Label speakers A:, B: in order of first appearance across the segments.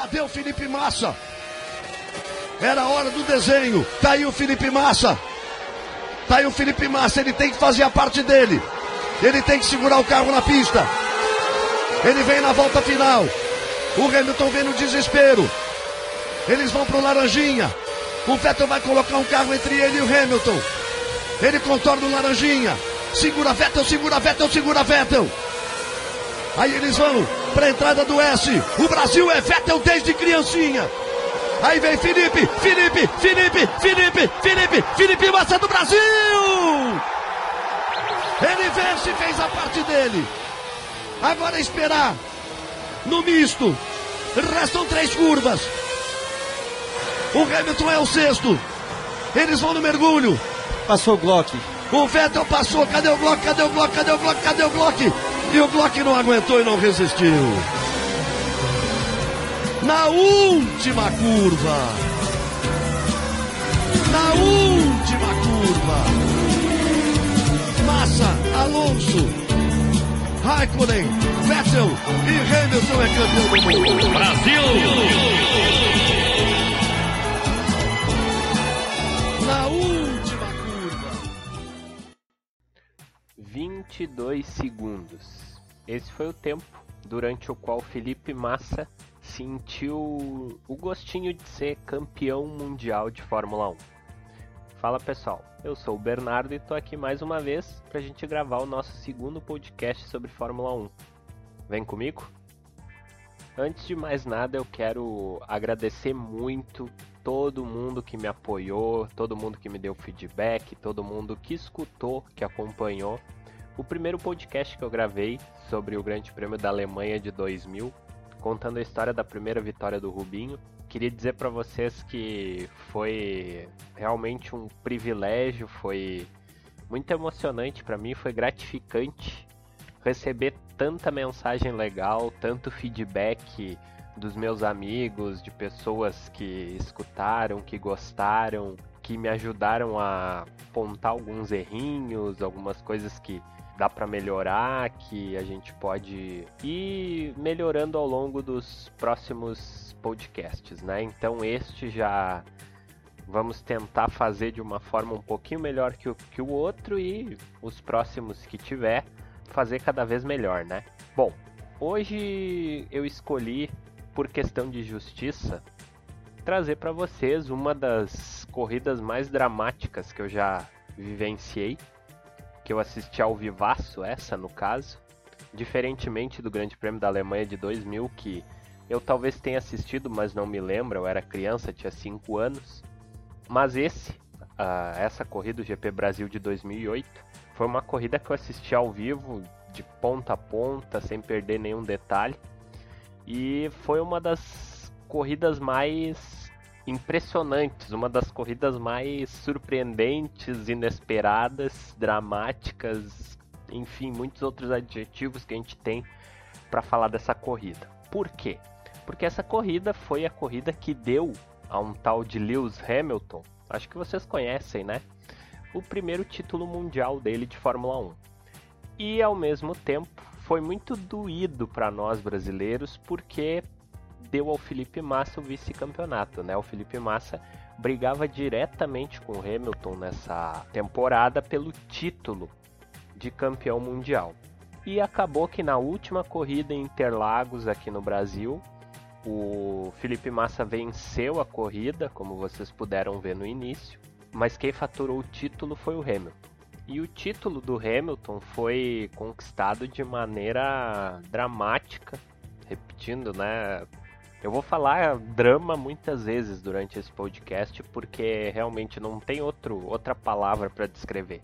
A: Cadê o Felipe Massa? Era a hora do desenho. Tá aí o Felipe Massa. Tá aí o Felipe Massa, ele tem que fazer a parte dele. Ele tem que segurar o carro na pista. Ele vem na volta final. O Hamilton vem no desespero. Eles vão pro Laranjinha. O Vettel vai colocar um carro entre ele e o Hamilton. Ele contorna o Laranjinha. Segura Vettel, segura Vettel, segura Vettel. Aí eles vão para a entrada do S. O Brasil é Vettel desde criancinha. Aí vem Felipe, Felipe, Felipe, Felipe, Felipe, Felipe Massa do Brasil! Ele vence e fez a parte dele. Agora é esperar no misto. Restam três curvas. O Hamilton é o sexto. Eles vão no mergulho.
B: Passou o Glock.
A: O Vettel passou. Cadê o Glock? Cadê o Glock? Cadê o Glock? Cadê o Glock? E o Glock não aguentou e não resistiu. Na última curva. Na última curva. Massa, Alonso, Raikkonen, Vettel e Hamilton é campeão do mundo.
C: Brasil!
A: Na última curva.
D: 22 segundos. Esse foi o tempo durante o qual Felipe Massa sentiu o gostinho de ser campeão mundial de Fórmula 1. Fala pessoal, eu sou o Bernardo e tô aqui mais uma vez para a gente gravar o nosso segundo podcast sobre Fórmula 1. Vem comigo? Antes de mais nada, eu quero agradecer muito todo mundo que me apoiou, todo mundo que me deu feedback, todo mundo que escutou, que acompanhou. O primeiro podcast que eu gravei sobre o Grande Prêmio da Alemanha de 2000, contando a história da primeira vitória do Rubinho. Queria dizer para vocês que foi realmente um privilégio, foi muito emocionante para mim, foi gratificante receber tanta mensagem legal, tanto feedback dos meus amigos, de pessoas que escutaram, que gostaram, que me ajudaram a apontar alguns errinhos, algumas coisas que dá para melhorar, que a gente pode ir melhorando ao longo dos próximos podcasts, né? Então este já vamos tentar fazer de uma forma um pouquinho melhor que o, que o outro e os próximos que tiver fazer cada vez melhor, né? Bom, hoje eu escolhi por questão de justiça trazer para vocês uma das corridas mais dramáticas que eu já vivenciei, que eu assisti ao vivaço essa no caso, diferentemente do Grande Prêmio da Alemanha de 2000 que eu talvez tenha assistido, mas não me lembro, eu era criança, tinha 5 anos. Mas esse, uh, essa corrida do GP Brasil de 2008, foi uma corrida que eu assisti ao vivo, de ponta a ponta, sem perder nenhum detalhe. E foi uma das corridas mais impressionantes, uma das corridas mais surpreendentes, inesperadas, dramáticas, enfim, muitos outros adjetivos que a gente tem para falar dessa corrida. Por quê? Porque essa corrida foi a corrida que deu a um tal de Lewis Hamilton, acho que vocês conhecem, né? o primeiro título mundial dele de Fórmula 1. E ao mesmo tempo foi muito doído para nós brasileiros porque deu ao Felipe Massa o vice-campeonato, né? O Felipe Massa brigava diretamente com o Hamilton nessa temporada pelo título de campeão mundial. E acabou que na última corrida em Interlagos aqui no Brasil, o Felipe Massa venceu a corrida, como vocês puderam ver no início, mas quem faturou o título foi o Hamilton. E o título do Hamilton foi conquistado de maneira dramática, repetindo, né? Eu vou falar drama muitas vezes durante esse podcast porque realmente não tem outro, outra palavra para descrever.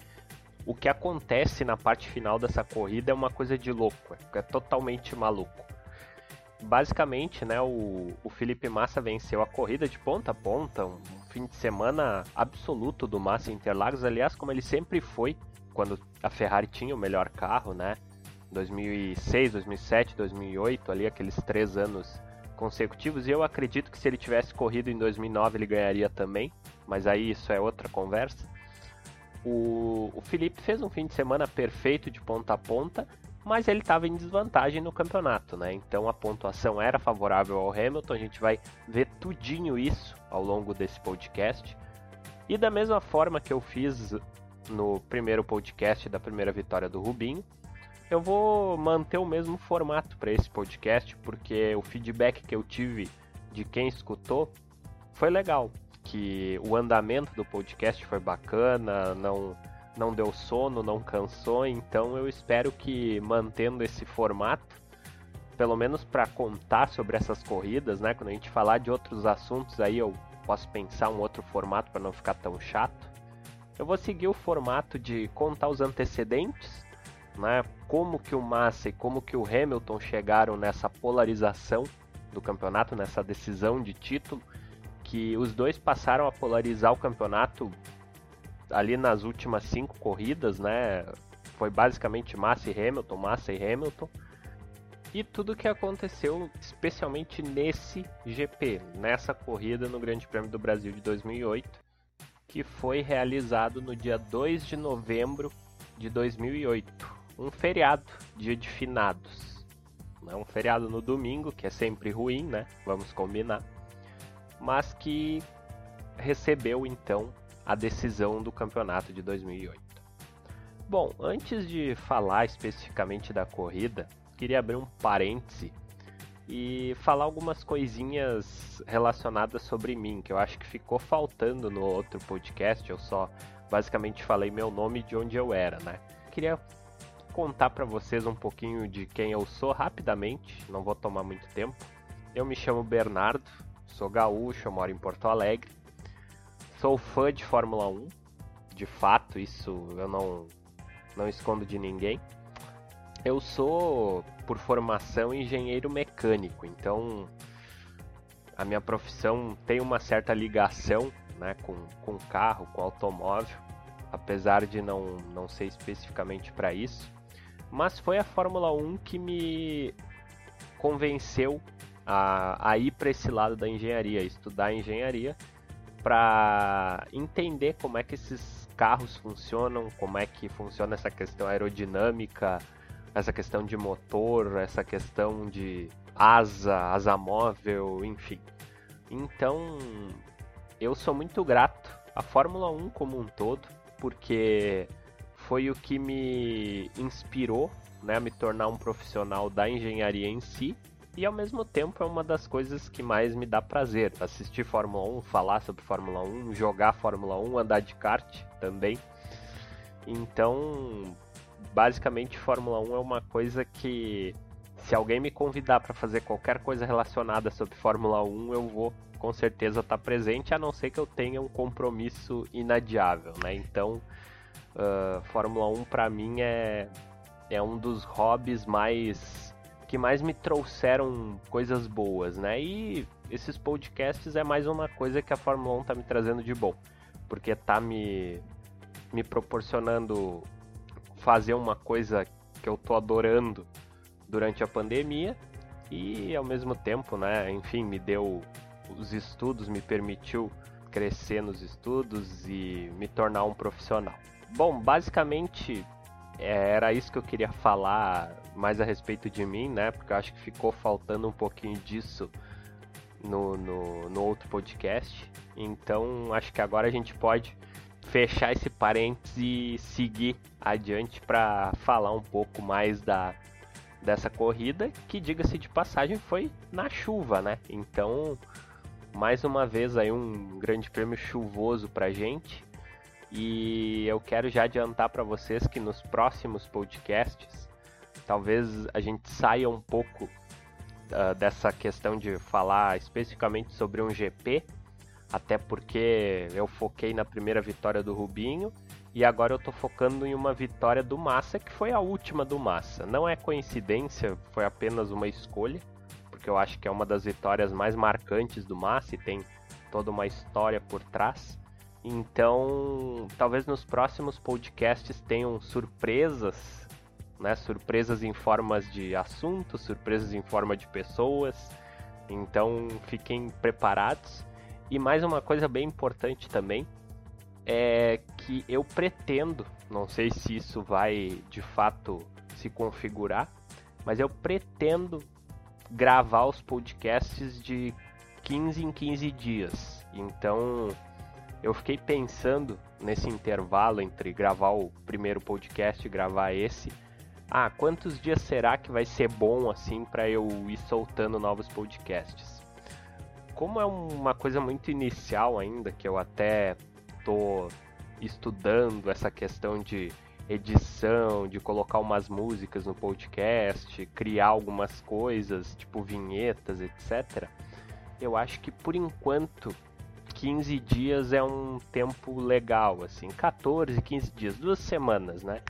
D: O que acontece na parte final dessa corrida é uma coisa de louco, é totalmente maluco basicamente, né, o, o Felipe Massa venceu a corrida de ponta a ponta, um fim de semana absoluto do Massa Interlagos, aliás, como ele sempre foi quando a Ferrari tinha o melhor carro, né? 2006, 2007, 2008, ali aqueles três anos consecutivos. E eu acredito que se ele tivesse corrido em 2009 ele ganharia também, mas aí isso é outra conversa. O, o Felipe fez um fim de semana perfeito de ponta a ponta, mas ele estava em desvantagem no campeonato, né? Então a pontuação era favorável ao Hamilton. A gente vai ver tudinho isso ao longo desse podcast. E da mesma forma que eu fiz no primeiro podcast da primeira vitória do Rubinho, eu vou manter o mesmo formato para esse podcast, porque o feedback que eu tive de quem escutou foi legal, que o andamento do podcast foi bacana, não não deu sono, não cansou, então eu espero que mantendo esse formato, pelo menos para contar sobre essas corridas, né? Quando a gente falar de outros assuntos aí eu posso pensar um outro formato para não ficar tão chato. Eu vou seguir o formato de contar os antecedentes, né? Como que o Massa e como que o Hamilton chegaram nessa polarização do campeonato, nessa decisão de título, que os dois passaram a polarizar o campeonato ali nas últimas cinco corridas, né? Foi basicamente Massa e Hamilton, Massa e Hamilton. E tudo que aconteceu, especialmente nesse GP, nessa corrida no Grande Prêmio do Brasil de 2008, que foi realizado no dia 2 de novembro de 2008, um feriado, dia de finados. Né? Um feriado no domingo, que é sempre ruim, né? Vamos combinar. Mas que recebeu então a decisão do campeonato de 2008. Bom, antes de falar especificamente da corrida, queria abrir um parêntese e falar algumas coisinhas relacionadas sobre mim, que eu acho que ficou faltando no outro podcast. Eu só basicamente falei meu nome de onde eu era, né? Queria contar para vocês um pouquinho de quem eu sou rapidamente, não vou tomar muito tempo. Eu me chamo Bernardo, sou gaúcho, moro em Porto Alegre sou fã de Fórmula 1. De fato, isso eu não, não escondo de ninguém. Eu sou, por formação, engenheiro mecânico, então a minha profissão tem uma certa ligação né, com, com carro, com automóvel, apesar de não, não ser especificamente para isso. Mas foi a Fórmula 1 que me convenceu a, a ir para esse lado da engenharia, estudar engenharia para entender como é que esses carros funcionam, como é que funciona essa questão aerodinâmica, essa questão de motor, essa questão de asa, asa móvel, enfim. Então, eu sou muito grato à Fórmula 1 como um todo, porque foi o que me inspirou né, a me tornar um profissional da engenharia em si e ao mesmo tempo é uma das coisas que mais me dá prazer. Assistir Fórmula 1, falar sobre Fórmula 1, jogar Fórmula 1, andar de kart também. Então, basicamente, Fórmula 1 é uma coisa que, se alguém me convidar para fazer qualquer coisa relacionada sobre Fórmula 1, eu vou com certeza estar tá presente, a não ser que eu tenha um compromisso inadiável, né? Então, uh, Fórmula 1 para mim é, é um dos hobbies mais que mais me trouxeram coisas boas, né? E esses podcasts é mais uma coisa que a Fórmula 1 tá me trazendo de bom, porque tá me me proporcionando fazer uma coisa que eu tô adorando durante a pandemia e ao mesmo tempo, né, enfim, me deu os estudos, me permitiu crescer nos estudos e me tornar um profissional. Bom, basicamente é, era isso que eu queria falar mais a respeito de mim, né? Porque eu acho que ficou faltando um pouquinho disso no, no, no outro podcast. Então acho que agora a gente pode fechar esse parênteses e seguir adiante para falar um pouco mais da dessa corrida, que diga-se de passagem foi na chuva, né? Então, mais uma vez aí um grande prêmio chuvoso pra gente. E eu quero já adiantar para vocês que nos próximos podcasts, talvez a gente saia um pouco uh, dessa questão de falar especificamente sobre um GP, até porque eu foquei na primeira vitória do Rubinho e agora eu tô focando em uma vitória do Massa, que foi a última do Massa. Não é coincidência, foi apenas uma escolha, porque eu acho que é uma das vitórias mais marcantes do Massa e tem toda uma história por trás. Então, talvez nos próximos podcasts tenham surpresas, né? Surpresas em formas de assuntos, surpresas em forma de pessoas. Então, fiquem preparados. E mais uma coisa bem importante também é que eu pretendo, não sei se isso vai de fato se configurar, mas eu pretendo gravar os podcasts de 15 em 15 dias. Então, eu fiquei pensando nesse intervalo entre gravar o primeiro podcast e gravar esse. Ah, quantos dias será que vai ser bom assim para eu ir soltando novos podcasts? Como é uma coisa muito inicial ainda, que eu até tô estudando essa questão de edição, de colocar umas músicas no podcast, criar algumas coisas, tipo vinhetas, etc. Eu acho que por enquanto 15 dias é um tempo legal, assim, 14, 15 dias, duas semanas, né?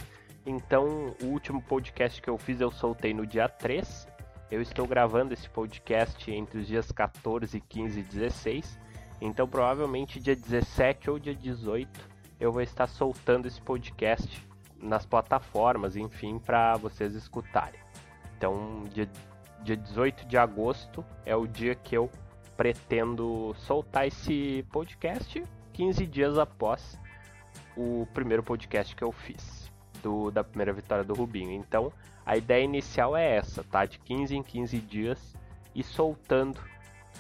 D: Então, o último podcast que eu fiz eu soltei no dia 3. Eu estou gravando esse podcast entre os dias 14, 15 e 16. Então, provavelmente dia 17 ou dia 18 eu vou estar soltando esse podcast nas plataformas, enfim, para vocês escutarem. Então, dia, dia 18 de agosto é o dia que eu pretendo soltar esse podcast 15 dias após o primeiro podcast que eu fiz do, da primeira vitória do Rubinho. Então, a ideia inicial é essa, tá? De 15 em 15 dias e soltando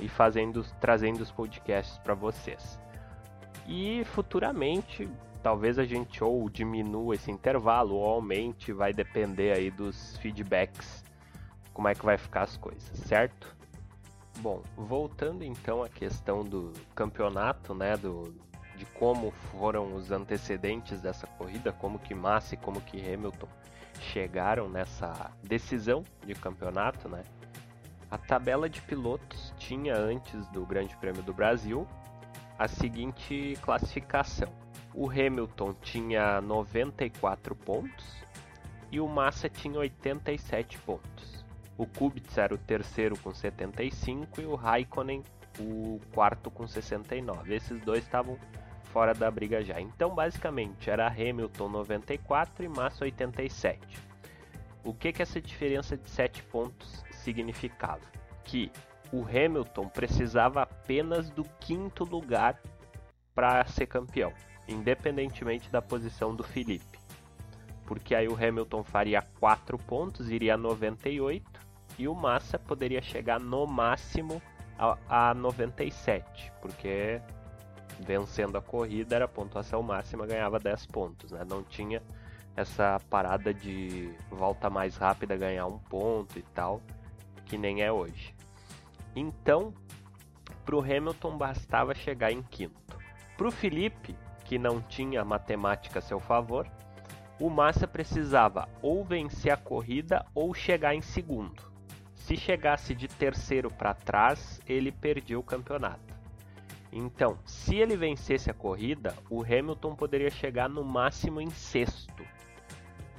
D: e fazendo, trazendo os podcasts para vocês. E futuramente, talvez a gente ou diminua esse intervalo ou aumente, vai depender aí dos feedbacks, como é que vai ficar as coisas, certo? Bom, voltando então à questão do campeonato, né, do, de como foram os antecedentes dessa corrida, como que Massa e como que Hamilton chegaram nessa decisão de campeonato, né? A tabela de pilotos tinha antes do Grande Prêmio do Brasil a seguinte classificação. O Hamilton tinha 94 pontos e o Massa tinha 87 pontos. O Kubica era o terceiro com 75 e o Raikkonen o quarto com 69. Esses dois estavam fora da briga já. Então, basicamente, era Hamilton 94 e Massa 87. O que, que essa diferença de 7 pontos significava? Que o Hamilton precisava apenas do quinto lugar para ser campeão, independentemente da posição do Felipe. Porque aí o Hamilton faria 4 pontos, iria a 98, e o Massa poderia chegar no máximo a, a 97, porque vencendo a corrida era a pontuação máxima, ganhava 10 pontos, né? Não tinha essa parada de volta mais rápida ganhar um ponto e tal, que nem é hoje. Então, para o Hamilton bastava chegar em quinto. Para o Felipe, que não tinha matemática a seu favor, o Massa precisava ou vencer a corrida ou chegar em segundo. Se chegasse de terceiro para trás, ele perdia o campeonato. Então, se ele vencesse a corrida, o Hamilton poderia chegar no máximo em sexto.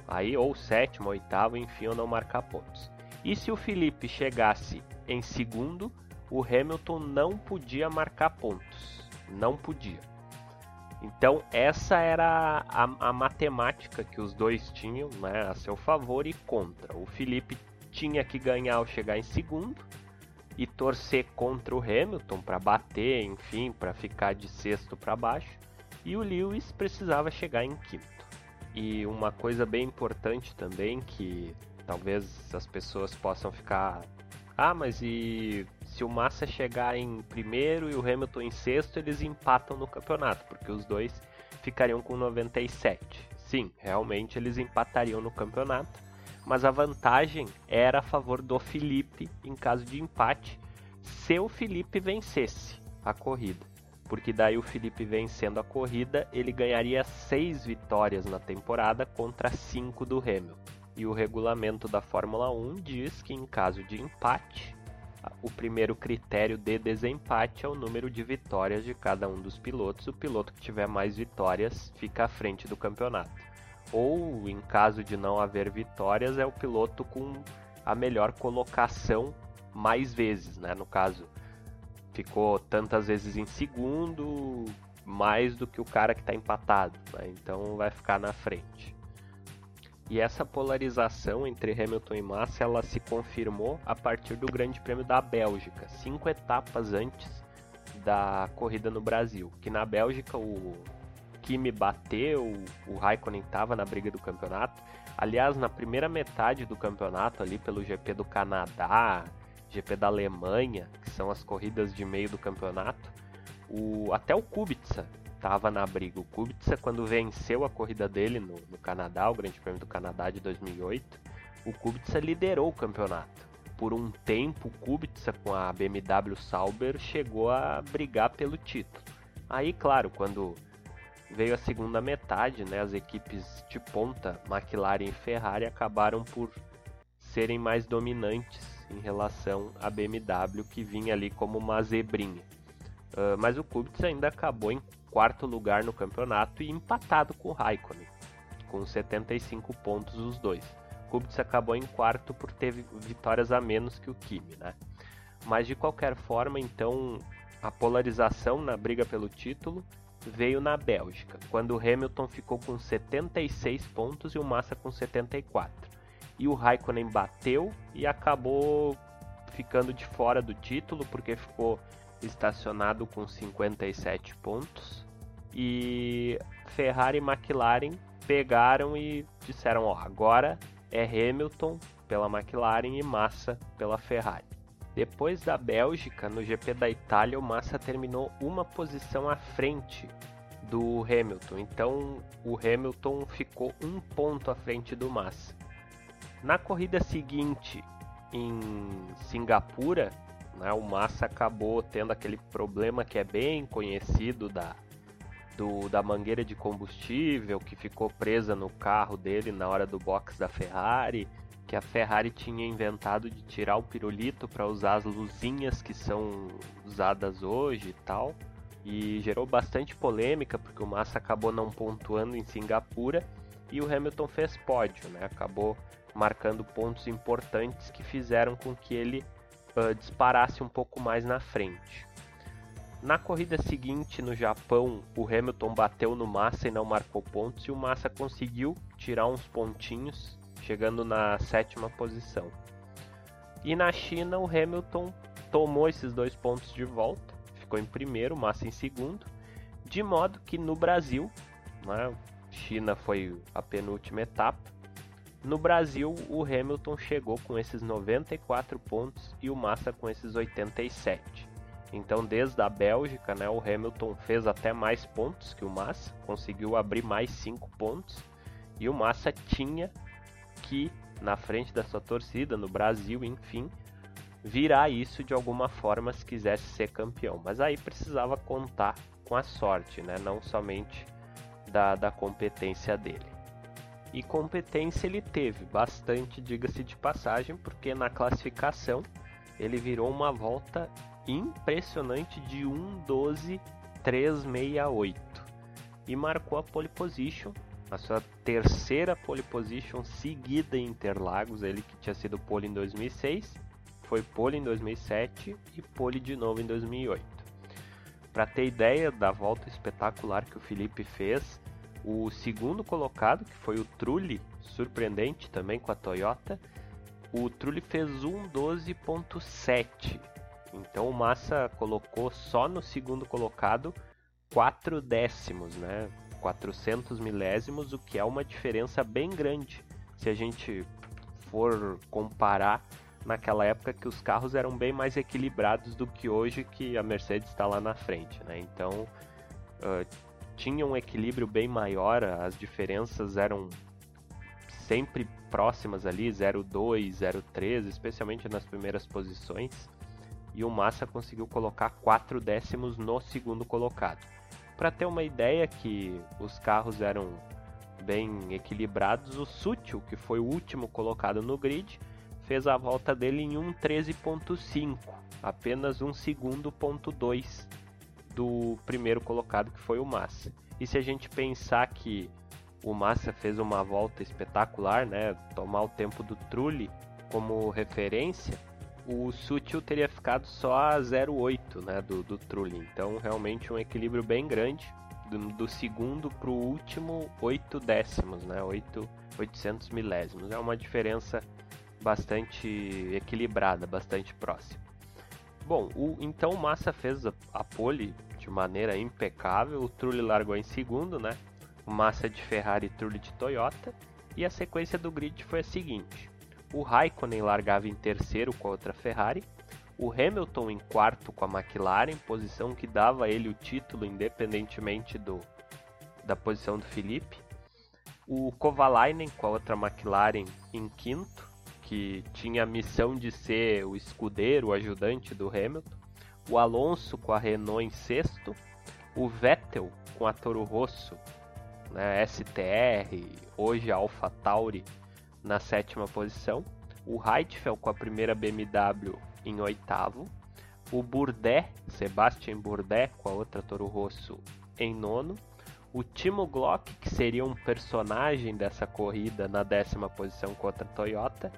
D: Aí, ou sétimo, oitavo, enfim, ou não marcar pontos. E se o Felipe chegasse em segundo, o Hamilton não podia marcar pontos. Não podia. Então, essa era a, a, matemática que os dois tinham né, a seu favor e contra. O Felipe tinha que ganhar ao chegar em segundo e torcer contra o Hamilton para bater, enfim, para ficar de sexto para baixo. E o Lewis precisava chegar em quinto. E uma coisa bem importante também que talvez as pessoas possam ficar. Ah, mas e se o Massa chegar em primeiro e o Hamilton em sexto, eles empatam no campeonato, porque os dois ficariam com 97. Sim, realmente eles empatariam no campeonato, mas a vantagem era a favor do Felipe em caso de empate, se o Felipe vencesse a corrida. Porque daí o Felipe vencendo a corrida, ele ganharia seis vitórias na temporada contra cinco do Hamilton. E o regulamento da Fórmula 1 diz que em caso de empate, o primeiro critério de desempate é o número de vitórias de cada um dos pilotos. O piloto que tiver mais vitórias fica à frente do campeonato. Ou, em caso de não haver vitórias, é o piloto com a melhor colocação mais vezes, né? No caso, ficou tantas vezes em segundo, mais do que o cara que está empatado, né? então vai ficar na frente. E essa polarização entre Hamilton e Massa ela se confirmou a partir do Grande Prêmio da Bélgica, cinco etapas antes da corrida no Brasil. Que na Bélgica o Kimi bateu, o Raikkonen estava na briga do campeonato, Aliás, na primeira metade do campeonato, ali pelo GP do Canadá, GP da Alemanha, que são as corridas de meio do campeonato, o, até o Kubica estava na briga. O Kubica, quando venceu a corrida dele no, no Canadá, o Grande Prêmio do Canadá de 2008, o Kubica liderou o campeonato. Por um tempo, o Kubica com a BMW Sauber chegou a brigar pelo título. Aí, claro, quando veio a segunda metade, né, as equipes de ponta, McLaren e Ferrari, acabaram por serem mais dominantes em relação à BMW, que vinha ali como uma zebrinha. Uh, mas o Kubica ainda acabou em quarto lugar no campeonato e empatado com o Raikkonen, com 75 pontos os dois. Kubica acabou em quarto por ter vitórias a menos que o Kimi, né? Mas de qualquer forma, então, a polarização na briga pelo título veio na Bélgica, quando o Hamilton ficou com 76 pontos e o Massa com 74. E o Raikkonen bateu e acabou ficando de fora do título porque ficou estacionado com 57 pontos. E Ferrari e McLaren pegaram e disseram: ó, agora é Hamilton pela McLaren e Massa pela Ferrari. Depois da Bélgica, no GP da Itália, o Massa terminou uma posição à frente do Hamilton. Então o Hamilton ficou um ponto à frente do Massa. Na corrida seguinte, em Singapura, né, o Massa acabou tendo aquele problema que é bem conhecido da, do, da mangueira de combustível que ficou presa no carro dele na hora do box da Ferrari que a Ferrari tinha inventado de tirar o pirulito para usar as luzinhas que são usadas hoje e tal. E gerou bastante polêmica porque o Massa acabou não pontuando em Singapura e o Hamilton fez pódio, né? Acabou marcando pontos importantes que fizeram com que ele uh, disparasse um pouco mais na frente. Na corrida seguinte, no Japão, o Hamilton bateu no Massa e não marcou pontos, e o Massa conseguiu tirar uns pontinhos chegando na sétima posição. E na China, o Hamilton tomou esses dois pontos de volta, ficou em primeiro, Massa em segundo, de modo que no Brasil, né, China foi a penúltima etapa, no Brasil o Hamilton chegou com esses 94 pontos e o Massa com esses 87. Então, desde a Bélgica, né, o Hamilton fez até mais pontos que o Massa, conseguiu abrir mais 5 pontos, e o Massa tinha que, na frente da sua torcida, no Brasil, enfim, virar isso de alguma forma se quisesse ser campeão. Mas aí precisava contar com a sorte, né? não somente da, da competência dele. E competência ele teve bastante, diga-se de passagem, porque na classificação ele virou uma volta impressionante de 1.12.368 e marcou a pole position a sua terceira pole position seguida em Interlagos, ele que tinha sido pole em 2006, foi pole em 2007 e pole de novo em 2008. Para ter ideia da volta espetacular que o Felipe fez, o segundo colocado, que foi o Trulli, surpreendente também com a Toyota, o Trulli fez 1.12.7. Então o Massa colocou só no segundo colocado 4 décimos, né? 400 milésimos, o que é uma diferença bem grande se a gente for comparar naquela época que os carros eram bem mais equilibrados do que hoje que a Mercedes está lá na frente, né? Então uh, tinha um equilíbrio bem maior, as diferenças eram sempre próximas ali, 0,2, 0,3, especialmente nas primeiras posições. E o Massa conseguiu colocar 4 décimos no segundo colocado. Para ter uma ideia que os carros eram bem equilibrados, o Sutil, que foi o último colocado no grid, fez a volta dele em 1.13.5, apenas um segundo ponto 2 do primeiro colocado que foi o Massa. E se a gente pensar que o Massa fez uma volta espetacular, né, tomar o tempo do Trulli como referência, o Sutil teria ficado só a 0,8 né, do, do Trulli. Então, realmente um equilíbrio bem grande. Do, do segundo para o último, 8 décimos, né, 8, 800 milésimos. É uma diferença bastante equilibrada, bastante próxima. Bom, o, então o Massa fez a, a pole de maneira impecável. O Trulli largou em segundo, né? Massa de Ferrari e Trulli de Toyota. E a sequência do grid foi a seguinte: o Raikkonen largava em terceiro com a outra Ferrari, o Hamilton em quarto com a McLaren, posição que dava a ele o título independentemente do, da posição do Felipe, o Kovalainen com a outra McLaren em quinto, que tinha a missão de ser o escudeiro, o ajudante do Hamilton, o Alonso com a Renault em sexto, o Vettel com a Toro Rosso, né, STR, hoje Alpha Tauri, na sétima posição, o Heidfeld com a primeira BMW em oitavo, o Bourdais, Sebastian Bourdais com a outra Toro Rosso em nono, o Timo Glock, que seria um personagem dessa corrida na décima posição contra a Toyota,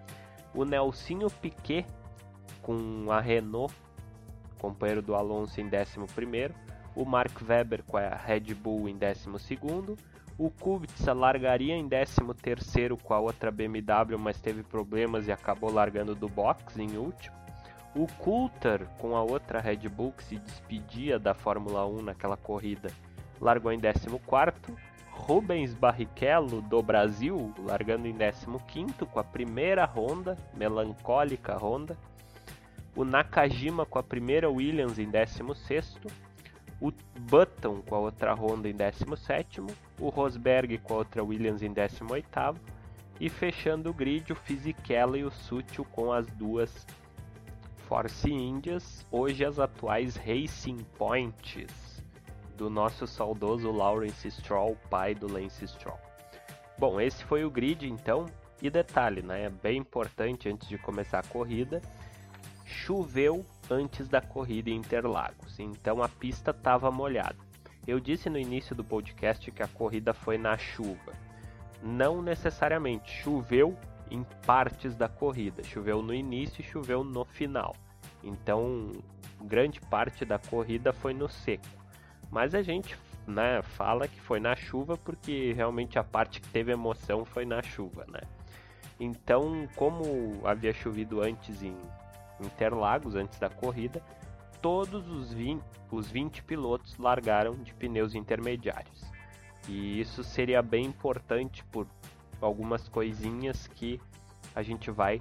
D: o Nelsinho Piquet com a Renault, companheiro do Alonso em décimo primeiro, o Mark Webber com a Red Bull em décimo segundo, o Kubica largaria em 13º com a outra BMW, mas teve problemas e acabou largando do box em último. O Coulter com a outra Red Bull que se despedia da Fórmula 1 naquela corrida, largou em 14º. Rubens Barrichello do Brasil, largando em 15º com a primeira Honda, melancólica Honda. O Nakajima com a primeira Williams em 16º o Button com a outra Honda em 17, o Rosberg com a outra Williams em 18 e fechando o grid o Fisichella e o Sutil com as duas Force Indias, hoje as atuais Racing Points do nosso saudoso Lawrence Stroll, pai do Lance Stroll. Bom, esse foi o grid então, e detalhe, né, bem importante antes de começar a corrida, choveu antes da corrida em Interlagos, então a pista estava molhada. Eu disse no início do podcast que a corrida foi na chuva. Não necessariamente, choveu em partes da corrida, choveu no início e choveu no final. Então, grande parte da corrida foi no seco. Mas a gente né, fala que foi na chuva porque realmente a parte que teve emoção foi na chuva, né? Então, como havia chovido antes em Interlagos antes da corrida, todos os 20, os 20 pilotos largaram de pneus intermediários. E isso seria bem importante por algumas coisinhas que a gente vai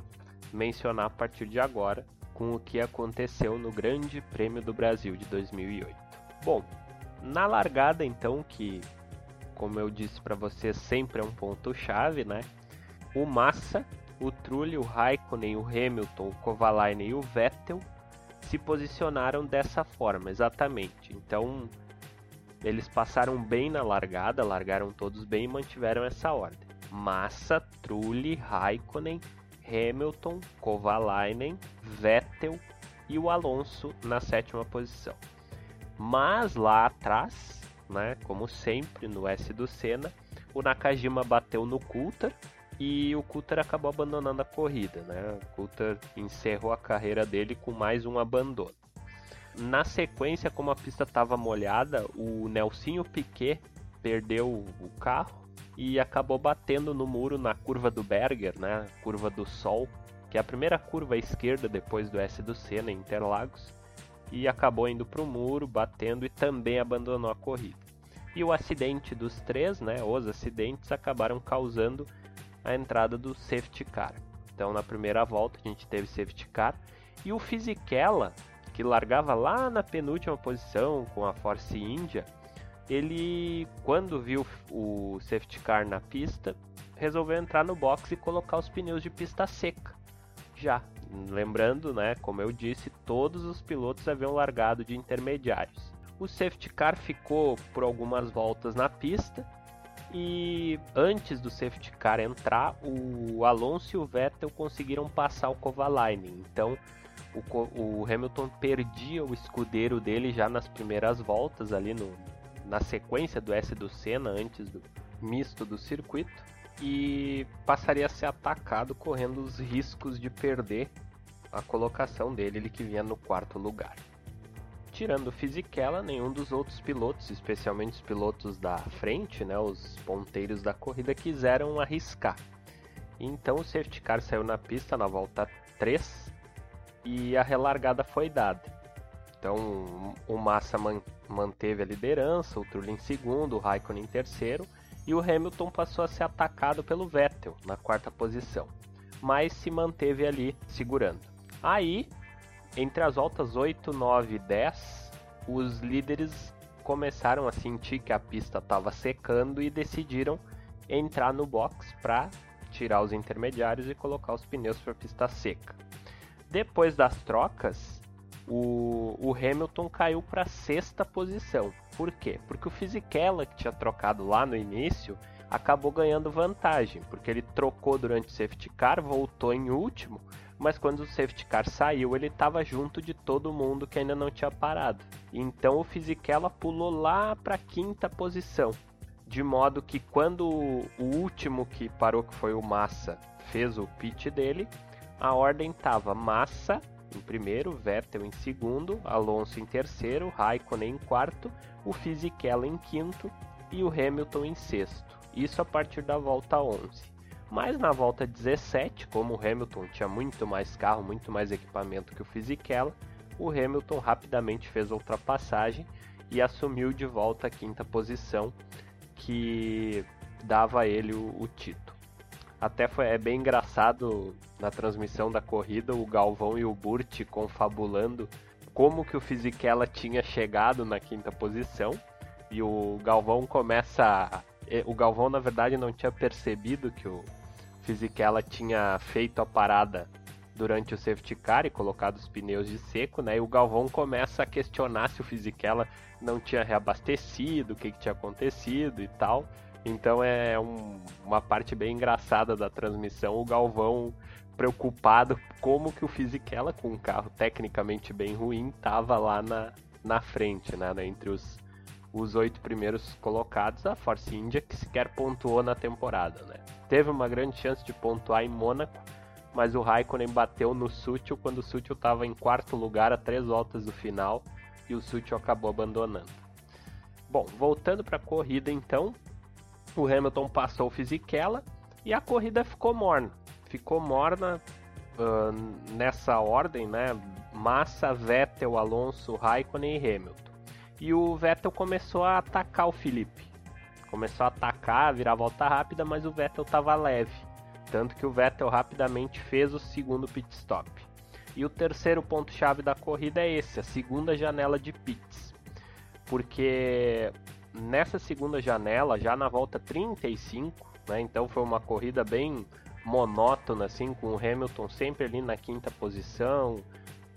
D: mencionar a partir de agora com o que aconteceu no Grande Prêmio do Brasil de 2008. Bom, na largada então, que como eu disse para vocês, sempre é um ponto chave, né? O Massa o Trulli, o Raikkonen, o Hamilton, o Kovalainen e o Vettel se posicionaram dessa forma, exatamente. Então, eles passaram bem na largada, largaram todos bem e mantiveram essa ordem. Massa, Trulli, Raikkonen, Hamilton, Kovalainen, Vettel e o Alonso na sétima posição. Mas lá atrás, né, como sempre no S do Senna, o Nakajima bateu no Coulter e o Coulter acabou abandonando a corrida, né? O Coulter encerrou a carreira dele com mais um abandono. Na sequência, como a pista estava molhada, o Nelsinho Piquet perdeu o carro e acabou batendo no muro na curva do Berger, né? Curva do Sol, que é a primeira curva à esquerda depois do S do Senna em Interlagos, e acabou indo para o muro, batendo e também abandonou a corrida. E o acidente dos três, né? Os acidentes acabaram causando a entrada do safety car. Então na primeira volta a gente teve safety car e o Fisichella, que largava lá na penúltima posição com a Force India, ele quando viu o safety car na pista, resolveu entrar no box e colocar os pneus de pista seca. Já, lembrando, né, como eu disse, todos os pilotos haviam largado de intermediários. O safety car ficou por algumas voltas na pista e antes do safety car entrar, o Alonso e o Vettel conseguiram passar o Kovalainen. Então o, o Hamilton perdia o escudeiro dele já nas primeiras voltas ali no, na sequência do S do Senna antes do misto do circuito e passaria a ser atacado correndo os riscos de perder a colocação dele, ele que vinha no quarto lugar. Tirando o Fisichella, nenhum dos outros pilotos, especialmente os pilotos da frente, né, os ponteiros da corrida, quiseram arriscar. Então o safety car saiu na pista na volta 3 e a relargada foi dada. Então o Massa man manteve a liderança, o Trulli em segundo, o Raikkonen em terceiro e o Hamilton passou a ser atacado pelo Vettel na quarta posição, mas se manteve ali segurando. Aí, entre as voltas 8, 9 e 10, os líderes começaram a sentir que a pista estava secando e decidiram entrar no box para tirar os intermediários e colocar os pneus para pista seca. Depois das trocas, o, o Hamilton caiu para sexta posição. Por quê? Porque o Fisichella, que tinha trocado lá no início, acabou ganhando vantagem, porque ele trocou durante o safety car, voltou em último, mas quando o safety car saiu, ele estava junto de todo mundo que ainda não tinha parado. Então o Fisichella pulou lá para a quinta posição, de modo que quando o último que parou, que foi o Massa, fez o pit dele, a ordem estava Massa em primeiro, Vettel em segundo, Alonso em terceiro, Raikkonen em quarto, o Fisichella em quinto e o Hamilton em sexto. Isso a partir da volta 11. Mas na volta 17, como o Hamilton tinha muito mais carro, muito mais equipamento que o Fisichella, o Hamilton rapidamente fez a ultrapassagem e assumiu de volta a quinta posição, que dava a ele o, o título. Até foi é bem engraçado na transmissão da corrida o Galvão e o Burt confabulando como que o Fisichella tinha chegado na quinta posição e o Galvão começa o Galvão na verdade não tinha percebido que o Fisichella tinha feito a parada durante o safety car e colocado os pneus de seco, né? E o Galvão começa a questionar se o Fisichella não tinha reabastecido, o que, que tinha acontecido e tal. Então é um, uma parte bem engraçada da transmissão, o Galvão preocupado como que o Fisichella, com um carro tecnicamente bem ruim, estava lá na, na frente, né, entre os, os oito primeiros colocados, a Force India que sequer pontuou na temporada. Né. Teve uma grande chance de pontuar em Mônaco, mas o Raikkonen bateu no Sutil quando o Sutil estava em quarto lugar a três voltas do final e o Sutil acabou abandonando. Bom, voltando para a corrida então, o Hamilton passou o Fisichella e a corrida ficou morna. Ficou morna uh, nessa ordem, né? Massa, Vettel, Alonso, Raikkonen e Hamilton. E o Vettel começou a atacar o Felipe. Começou a atacar, virar volta rápida, mas o Vettel estava leve. Tanto que o Vettel rapidamente fez o segundo pit stop. E o terceiro ponto-chave da corrida é esse, a segunda janela de pits. Porque nessa segunda janela, já na volta 35, né, então foi uma corrida bem monótona, assim, com o Hamilton sempre ali na quinta posição,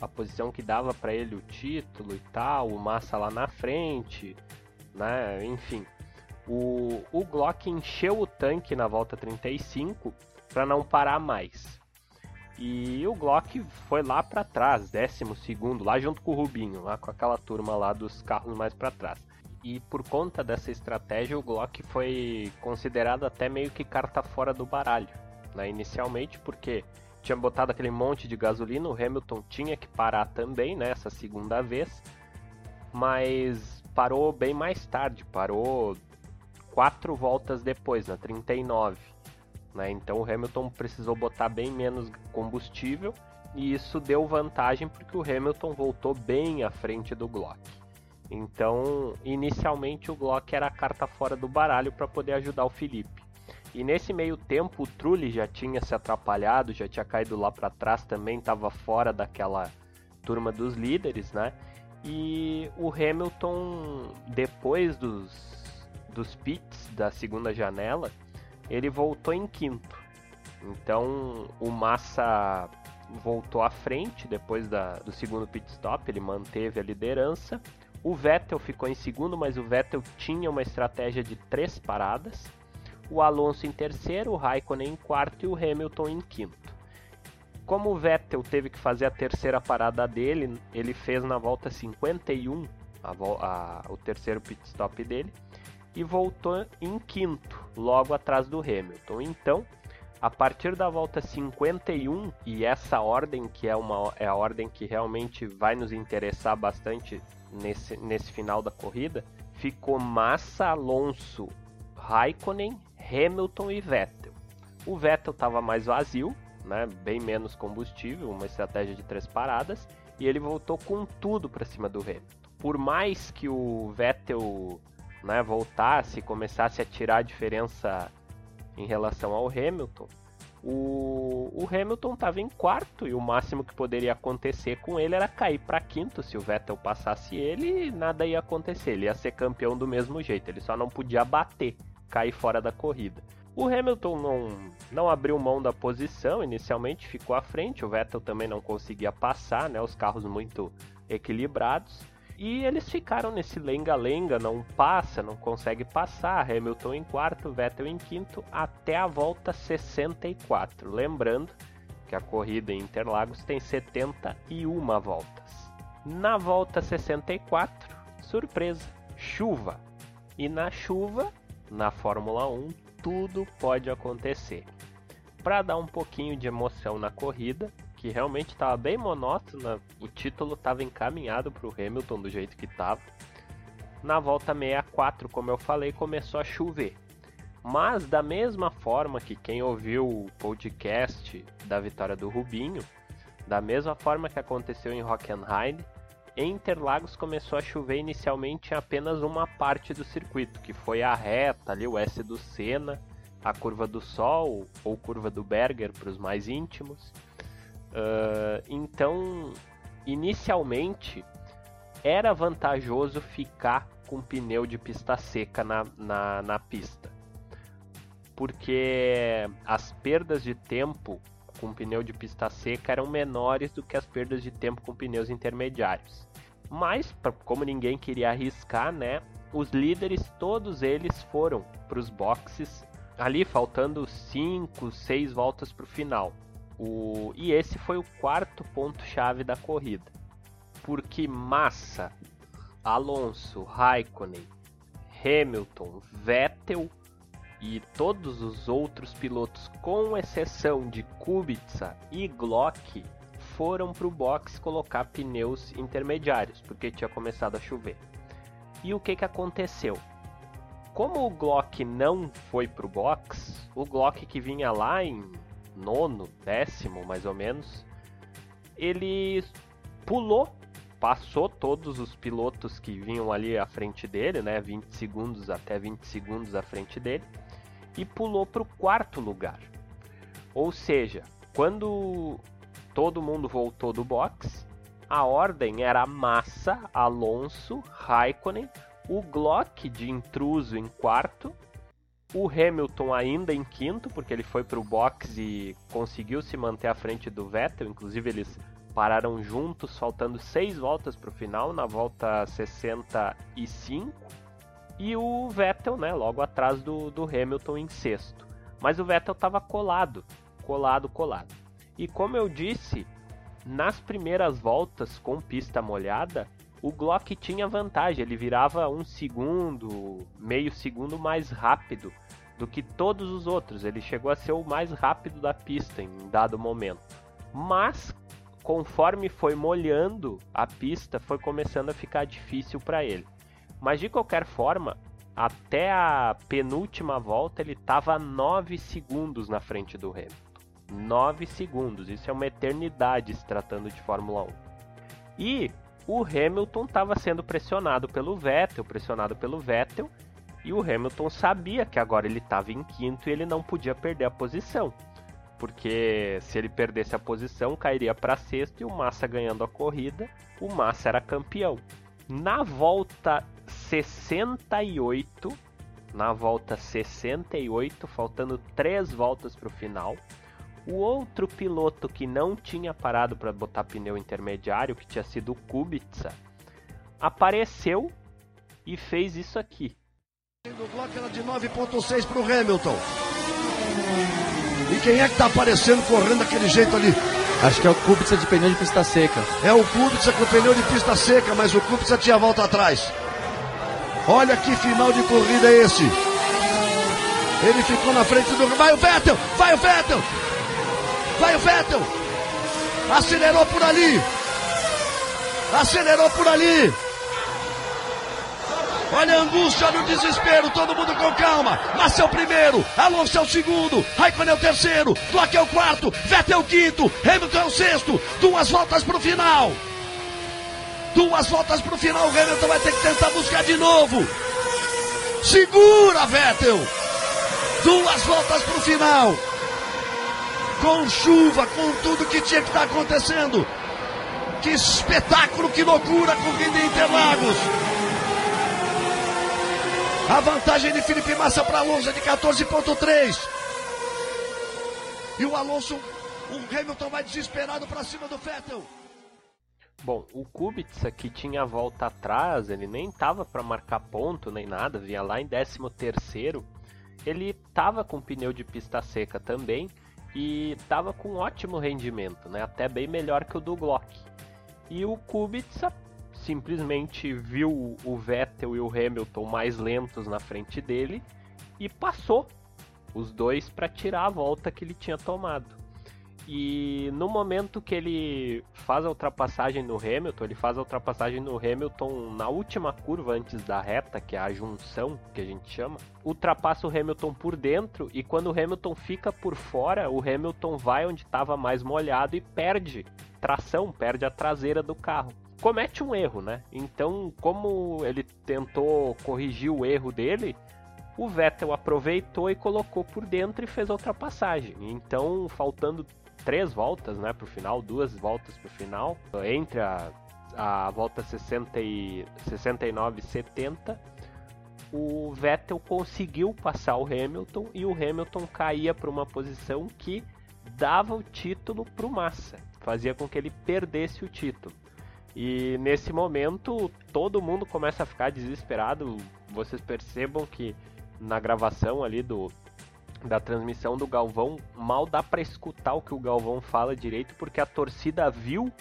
D: a posição que dava para ele o título e tal, o Massa lá na frente, né, enfim. O, o Glock encheu o tanque na volta 35 para não parar mais. E o Glock foi lá para trás, décimo segundo, lá junto com o Rubinho, lá com aquela turma lá dos carros mais para trás. E por conta dessa estratégia, o Glock foi considerado até meio que carta fora do baralho, né? inicialmente, porque tinha botado aquele monte de gasolina, o Hamilton tinha que parar também, né, essa segunda vez, mas parou bem mais tarde, parou quatro voltas depois, na 39. Né? Então o Hamilton precisou botar bem menos combustível e isso deu vantagem porque o Hamilton voltou bem à frente do Glock. Então, inicialmente o Glock era a carta fora do baralho para poder ajudar o Felipe. E nesse meio tempo o Trulli já tinha se atrapalhado, já tinha caído lá para trás também, estava fora daquela turma dos líderes, né? E o Hamilton, depois dos, dos pits da segunda janela, ele voltou em quinto. Então o Massa voltou à frente depois da, do segundo pit stop, ele manteve a liderança. O Vettel ficou em segundo, mas o Vettel tinha uma estratégia de três paradas. O Alonso em terceiro, o Raikkonen em quarto e o Hamilton em quinto. Como o Vettel teve que fazer a terceira parada dele, ele fez na volta 51 a, a, o terceiro pit stop dele e voltou em quinto, logo atrás do Hamilton. Então, a partir da volta 51 e essa ordem que é uma é a ordem que realmente vai nos interessar bastante nesse, nesse final da corrida, ficou Massa, Alonso, Raikkonen, Hamilton e Vettel. O Vettel estava mais vazio, né, bem menos combustível, uma estratégia de três paradas, e ele voltou com tudo para cima do Hamilton. Por mais que o Vettel né, voltasse, começasse a tirar a diferença em relação ao Hamilton, o, o Hamilton estava em quarto e o máximo que poderia acontecer com ele era cair para quinto. Se o Vettel passasse ele, nada ia acontecer. Ele ia ser campeão do mesmo jeito. Ele só não podia bater, cair fora da corrida. O Hamilton não, não abriu mão da posição, inicialmente ficou à frente. O Vettel também não conseguia passar, né? Os carros muito equilibrados. E eles ficaram nesse lenga-lenga, não passa, não consegue passar. Hamilton em quarto, Vettel em quinto, até a volta 64. Lembrando que a corrida em Interlagos tem 71 voltas. Na volta 64, surpresa, chuva. E na chuva, na Fórmula 1, tudo pode acontecer. Para dar um pouquinho de emoção na corrida, que realmente estava bem monótona. O título estava encaminhado para o Hamilton do jeito que estava. Na volta 64, como eu falei, começou a chover. Mas da mesma forma que quem ouviu o podcast da vitória do Rubinho, da mesma forma que aconteceu em Hockenheim, em Interlagos começou a chover inicialmente em apenas uma parte do circuito, que foi a reta ali, o S do Senna, a curva do Sol ou curva do Berger para os mais íntimos. Uh, então, inicialmente, era vantajoso ficar com pneu de pista seca na, na, na pista. Porque as perdas de tempo com pneu de pista seca eram menores do que as perdas de tempo com pneus intermediários. Mas, como ninguém queria arriscar, né, os líderes, todos eles foram para os boxes, ali faltando 5, 6 voltas para o final. O... E esse foi o quarto ponto-chave da corrida. Porque Massa, Alonso, Raikkonen, Hamilton, Vettel e todos os outros pilotos, com exceção de Kubica e Glock, foram para o box colocar pneus intermediários, porque tinha começado a chover. E o que, que aconteceu? Como o Glock não foi para o box, o Glock que vinha lá em nono, décimo mais ou menos, ele pulou, passou todos os pilotos que vinham ali à frente dele, né, 20 segundos até 20 segundos à frente dele, e pulou para o quarto lugar. Ou seja, quando todo mundo voltou do box, a ordem era Massa, Alonso, Raikkonen, o Glock de intruso em quarto o Hamilton ainda em quinto, porque ele foi para o box e conseguiu se manter à frente do Vettel. Inclusive, eles pararam juntos, faltando seis voltas para o final, na volta 65. E o Vettel, né, logo atrás do, do Hamilton em sexto. Mas o Vettel estava colado, colado, colado. E como eu disse, nas primeiras voltas com pista molhada, o Glock tinha vantagem, ele virava um segundo, meio segundo mais rápido do que todos os outros. Ele chegou a ser o mais rápido da pista em dado momento. Mas conforme foi molhando a pista, foi começando a ficar difícil para ele. Mas de qualquer forma, até a penúltima volta ele estava 9 segundos na frente do Hamilton. 9 segundos, isso é uma eternidade se tratando de Fórmula 1. E o Hamilton estava sendo pressionado pelo Vettel, pressionado pelo Vettel, e o Hamilton sabia que agora ele estava em quinto e ele não podia perder a posição, porque se ele perdesse a posição, cairia para sexto e o Massa ganhando a corrida, o Massa era campeão. Na volta 68, na volta 68, faltando três voltas para o final, o outro piloto que não tinha parado para botar pneu intermediário, que tinha sido o Kubica, apareceu e fez isso aqui.
A: O bloco era de 9.6 para o Hamilton. E quem é que está aparecendo correndo daquele jeito ali?
B: Acho que é o Kubica de pneu de pista seca.
A: É o Kubica com pneu de pista seca, mas o Kubica tinha volta atrás. Olha que final de corrida é esse. Ele ficou na frente do. Vai o Vettel! Vai o Vettel! Vai o Vettel. Acelerou por ali. Acelerou por ali. Olha a angústia, olha o desespero, todo mundo com calma. Massa é o primeiro, Alonso é o segundo, Raikkonen é o terceiro, Glock é o quarto, Vettel é o quinto, Hamilton é o sexto. Duas voltas para o final. Duas voltas para o final, o Hamilton vai ter que tentar buscar de novo. Segura, Vettel! Duas voltas para o final. Com chuva, com tudo que tinha que estar tá acontecendo. Que espetáculo, que loucura, corrida em Interlagos. A vantagem de Felipe Massa para Alonso é de 14,3. E o Alonso, o Hamilton vai desesperado para cima do Vettel.
D: Bom, o Kubica que tinha a volta atrás, ele nem tava para marcar ponto nem nada, vinha lá em 13 terceiro ele estava com pneu de pista seca também e estava com ótimo rendimento, né? até bem melhor que o do Glock. E o Kubica simplesmente viu o Vettel e o Hamilton mais lentos na frente dele e passou os dois para tirar a volta que ele tinha tomado. E no momento que ele faz a ultrapassagem no Hamilton, ele faz a ultrapassagem no Hamilton na última curva antes da reta, que é a junção que a gente chama. Ultrapassa o Hamilton por dentro e quando o Hamilton fica por fora, o Hamilton vai onde estava mais molhado e perde tração, perde a traseira do carro. Comete um erro, né? Então, como ele tentou corrigir o erro dele, o Vettel aproveitou e colocou por dentro e fez a ultrapassagem. Então, faltando três voltas, né, pro final, duas voltas pro final, entre a, a volta 60 e 69 e 70, o Vettel conseguiu passar o Hamilton e o Hamilton caía para uma posição que dava o título para o Massa, fazia com que ele perdesse o título. E nesse momento todo mundo começa a ficar desesperado. Vocês percebam que na gravação ali do, da transmissão do Galvão, mal dá para escutar o que o Galvão fala direito, porque a torcida viu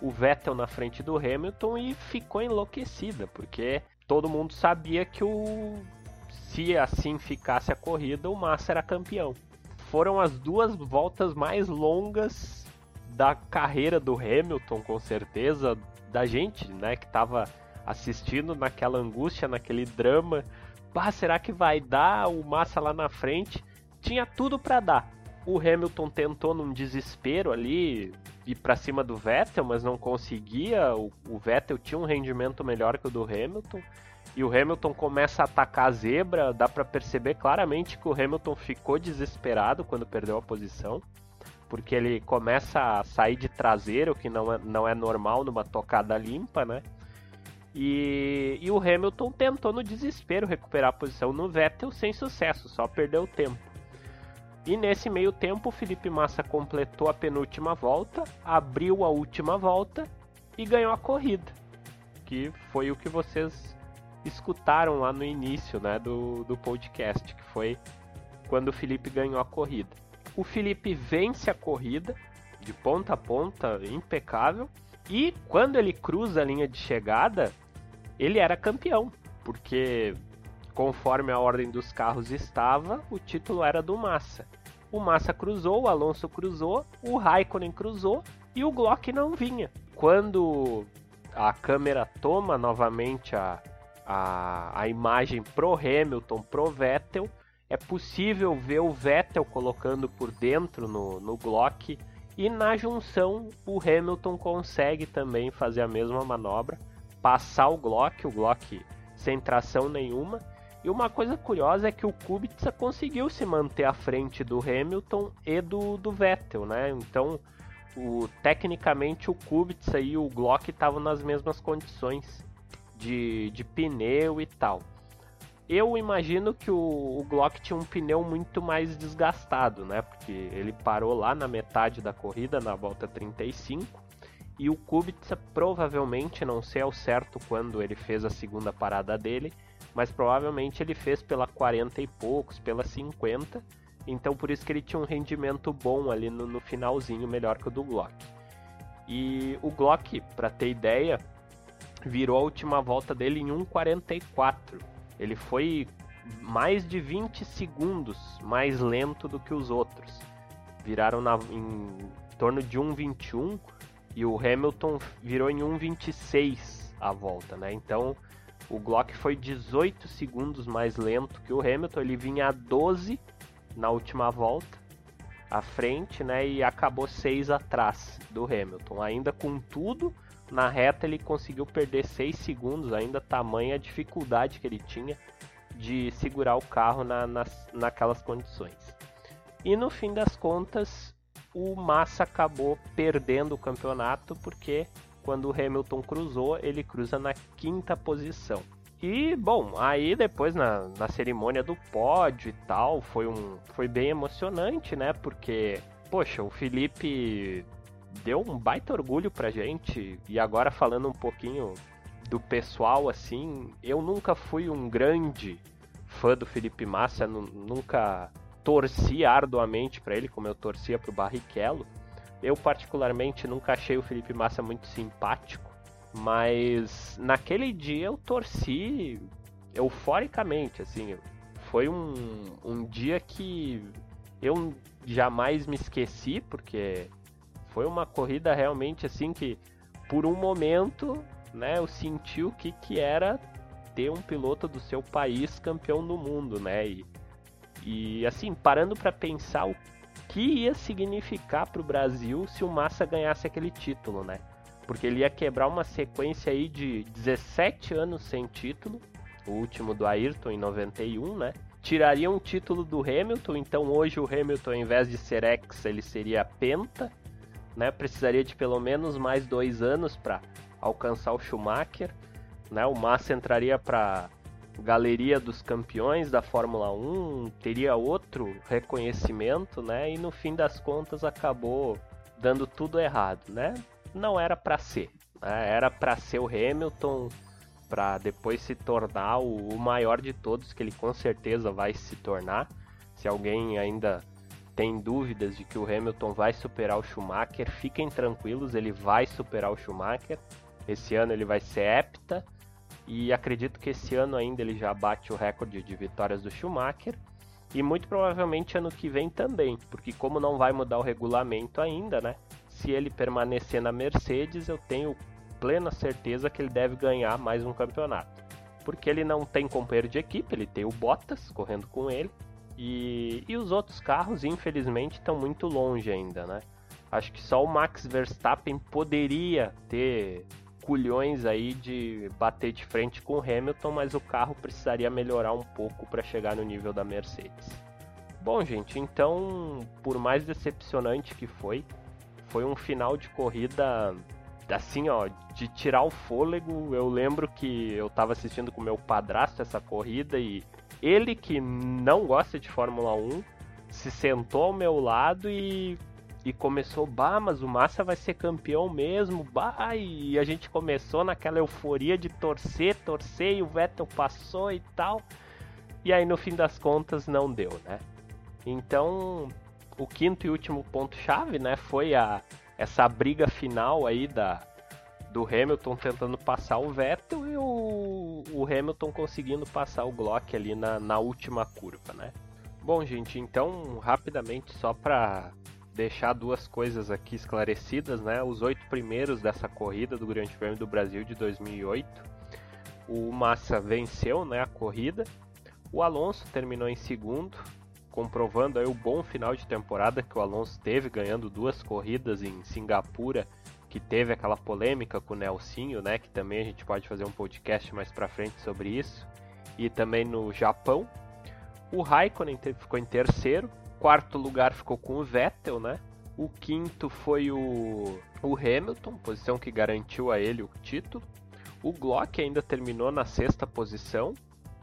D: o Vettel na frente do Hamilton e ficou enlouquecida, porque todo mundo sabia que o se assim ficasse a corrida, o Massa era campeão. Foram as duas voltas mais longas da carreira do Hamilton, com certeza, da gente, né, que estava assistindo naquela angústia, naquele drama. Será que vai dar o Massa lá na frente? Tinha tudo para dar. O Hamilton tentou num desespero ali ir para cima do Vettel, mas não conseguia. O, o, Vettel tinha um rendimento melhor que o do Hamilton. E o Hamilton começa a atacar a zebra, dá para perceber claramente que o Hamilton ficou desesperado quando perdeu a posição, porque ele começa a sair de traseiro, que não é, não é normal numa tocada limpa, né? E, e o Hamilton tentou no desespero recuperar a posição no Vettel sem sucesso, só perdeu tempo. E nesse meio tempo, Felipe Massa completou a penúltima volta, abriu a última volta e ganhou a corrida. Que foi o que vocês escutaram lá no início né, do, do podcast, que foi quando o Felipe ganhou a corrida. O Felipe vence a corrida de ponta a ponta, impecável, e quando ele cruza a linha de chegada, ele era campeão, porque Conforme a ordem dos carros estava, o título era do Massa. O Massa cruzou, o Alonso cruzou, o Raikkonen cruzou e o Glock não vinha. Quando a câmera toma novamente a, a, a imagem pro Hamilton, pro Vettel, é possível ver o Vettel colocando por dentro no, no Glock e na junção o Hamilton consegue também fazer a mesma manobra, passar o Glock, o Glock sem tração nenhuma, e uma coisa curiosa é que o Kubica conseguiu se manter à frente do Hamilton e do, do Vettel, né? Então, o, tecnicamente, o Kubica e o Glock estavam nas mesmas condições de, de pneu e tal. Eu imagino que o, o Glock tinha um pneu muito mais desgastado, né? Porque ele parou lá na metade da corrida, na volta 35. E o Kubica provavelmente, não sei ao certo quando ele fez a segunda parada dele, mas provavelmente ele fez pela 40 e poucos, pela 50, então por isso que ele tinha um rendimento bom ali no, no finalzinho, melhor que o do Glock. E o Glock, para ter ideia, virou a última volta dele em 1,44. Ele foi mais de 20 segundos mais lento do que os outros. Viraram na, em torno de 1,21 e o Hamilton virou em 1,26 a volta, né? Então o Glock foi 18 segundos mais lento que o Hamilton, ele vinha a 12 na última volta à frente, né, e acabou 6 atrás do Hamilton. Ainda com tudo, na reta ele conseguiu perder 6 segundos, ainda tamanha a dificuldade que ele tinha de segurar o carro na, nas, naquelas condições. E no fim das contas, o Massa acabou perdendo o campeonato porque quando o Hamilton cruzou, ele cruza na quinta posição. E bom, aí depois na, na cerimônia do pódio e tal, foi um foi bem emocionante, né? Porque poxa, o Felipe deu um baita orgulho pra gente. E agora falando um pouquinho do pessoal assim, eu nunca fui um grande fã do Felipe Massa, nunca torci arduamente para ele como eu torcia pro Barrichello. Eu particularmente nunca achei o Felipe Massa muito simpático, mas naquele dia eu torci euforicamente, assim, foi um, um dia que eu jamais me esqueci, porque foi uma corrida realmente assim que por um momento, né, eu senti o que, que era ter um piloto do seu país campeão do mundo, né? E, e assim, parando para pensar o que ia significar para o Brasil se o Massa ganhasse aquele título, né? Porque ele ia quebrar uma sequência aí de 17 anos sem título, o último do Ayrton em 91, né? Tiraria um título do Hamilton, então hoje o Hamilton, ao invés de ser ex, ele seria penta, né? Precisaria de pelo menos mais dois anos para alcançar o Schumacher, né? O Massa entraria para galeria dos campeões da Fórmula 1, teria outro reconhecimento, né? E no fim das contas acabou dando tudo errado, né? Não era para ser, né? era para ser o Hamilton, para depois se tornar o, maior de todos, que ele com certeza vai se tornar. Se alguém ainda tem dúvidas de que o Hamilton vai superar o Schumacher, fiquem tranquilos, ele vai superar o Schumacher. Esse ano ele vai ser hepta e acredito que esse ano ainda ele já bate o recorde de vitórias do Schumacher. E muito provavelmente ano que vem também, porque como não vai mudar o regulamento ainda, né? Se ele permanecer na Mercedes, eu tenho plena certeza que ele deve ganhar mais um campeonato. Porque ele não tem companheiro de equipe, ele tem o Bottas correndo com ele. E, e os outros carros, infelizmente, estão muito longe ainda, né? Acho que só o Max Verstappen poderia ter culhões aí de bater de frente com o Hamilton, mas o carro precisaria melhorar um pouco para chegar no nível da Mercedes. Bom, gente, então, por mais decepcionante que foi, foi um final de corrida assim, ó, de tirar o fôlego. Eu lembro que eu estava assistindo com meu padrasto essa corrida e ele que não gosta de Fórmula 1 se sentou ao meu lado e e começou, bah, mas o Massa vai ser campeão mesmo, bah, e a gente começou naquela euforia de torcer, torcer, e o Vettel passou e tal. E aí no fim das contas não deu, né? Então, o quinto e último ponto chave, né, foi a essa briga final aí da do Hamilton tentando passar o Vettel e o, o Hamilton conseguindo passar o Glock ali na, na última curva, né? Bom, gente, então rapidamente só para deixar duas coisas aqui esclarecidas, né? Os oito primeiros dessa corrida do Grande Prêmio do Brasil de 2008, o Massa venceu, né, a corrida. O Alonso terminou em segundo, comprovando aí o bom final de temporada que o Alonso teve, ganhando duas corridas em Singapura, que teve aquela polêmica com o Nelsinho, né, que também a gente pode fazer um podcast mais para frente sobre isso. E também no Japão. O Raikkonen ficou em terceiro, quarto lugar ficou com o Vettel, né? O quinto foi o, o Hamilton, posição que garantiu a ele o título. O Glock ainda terminou na sexta posição.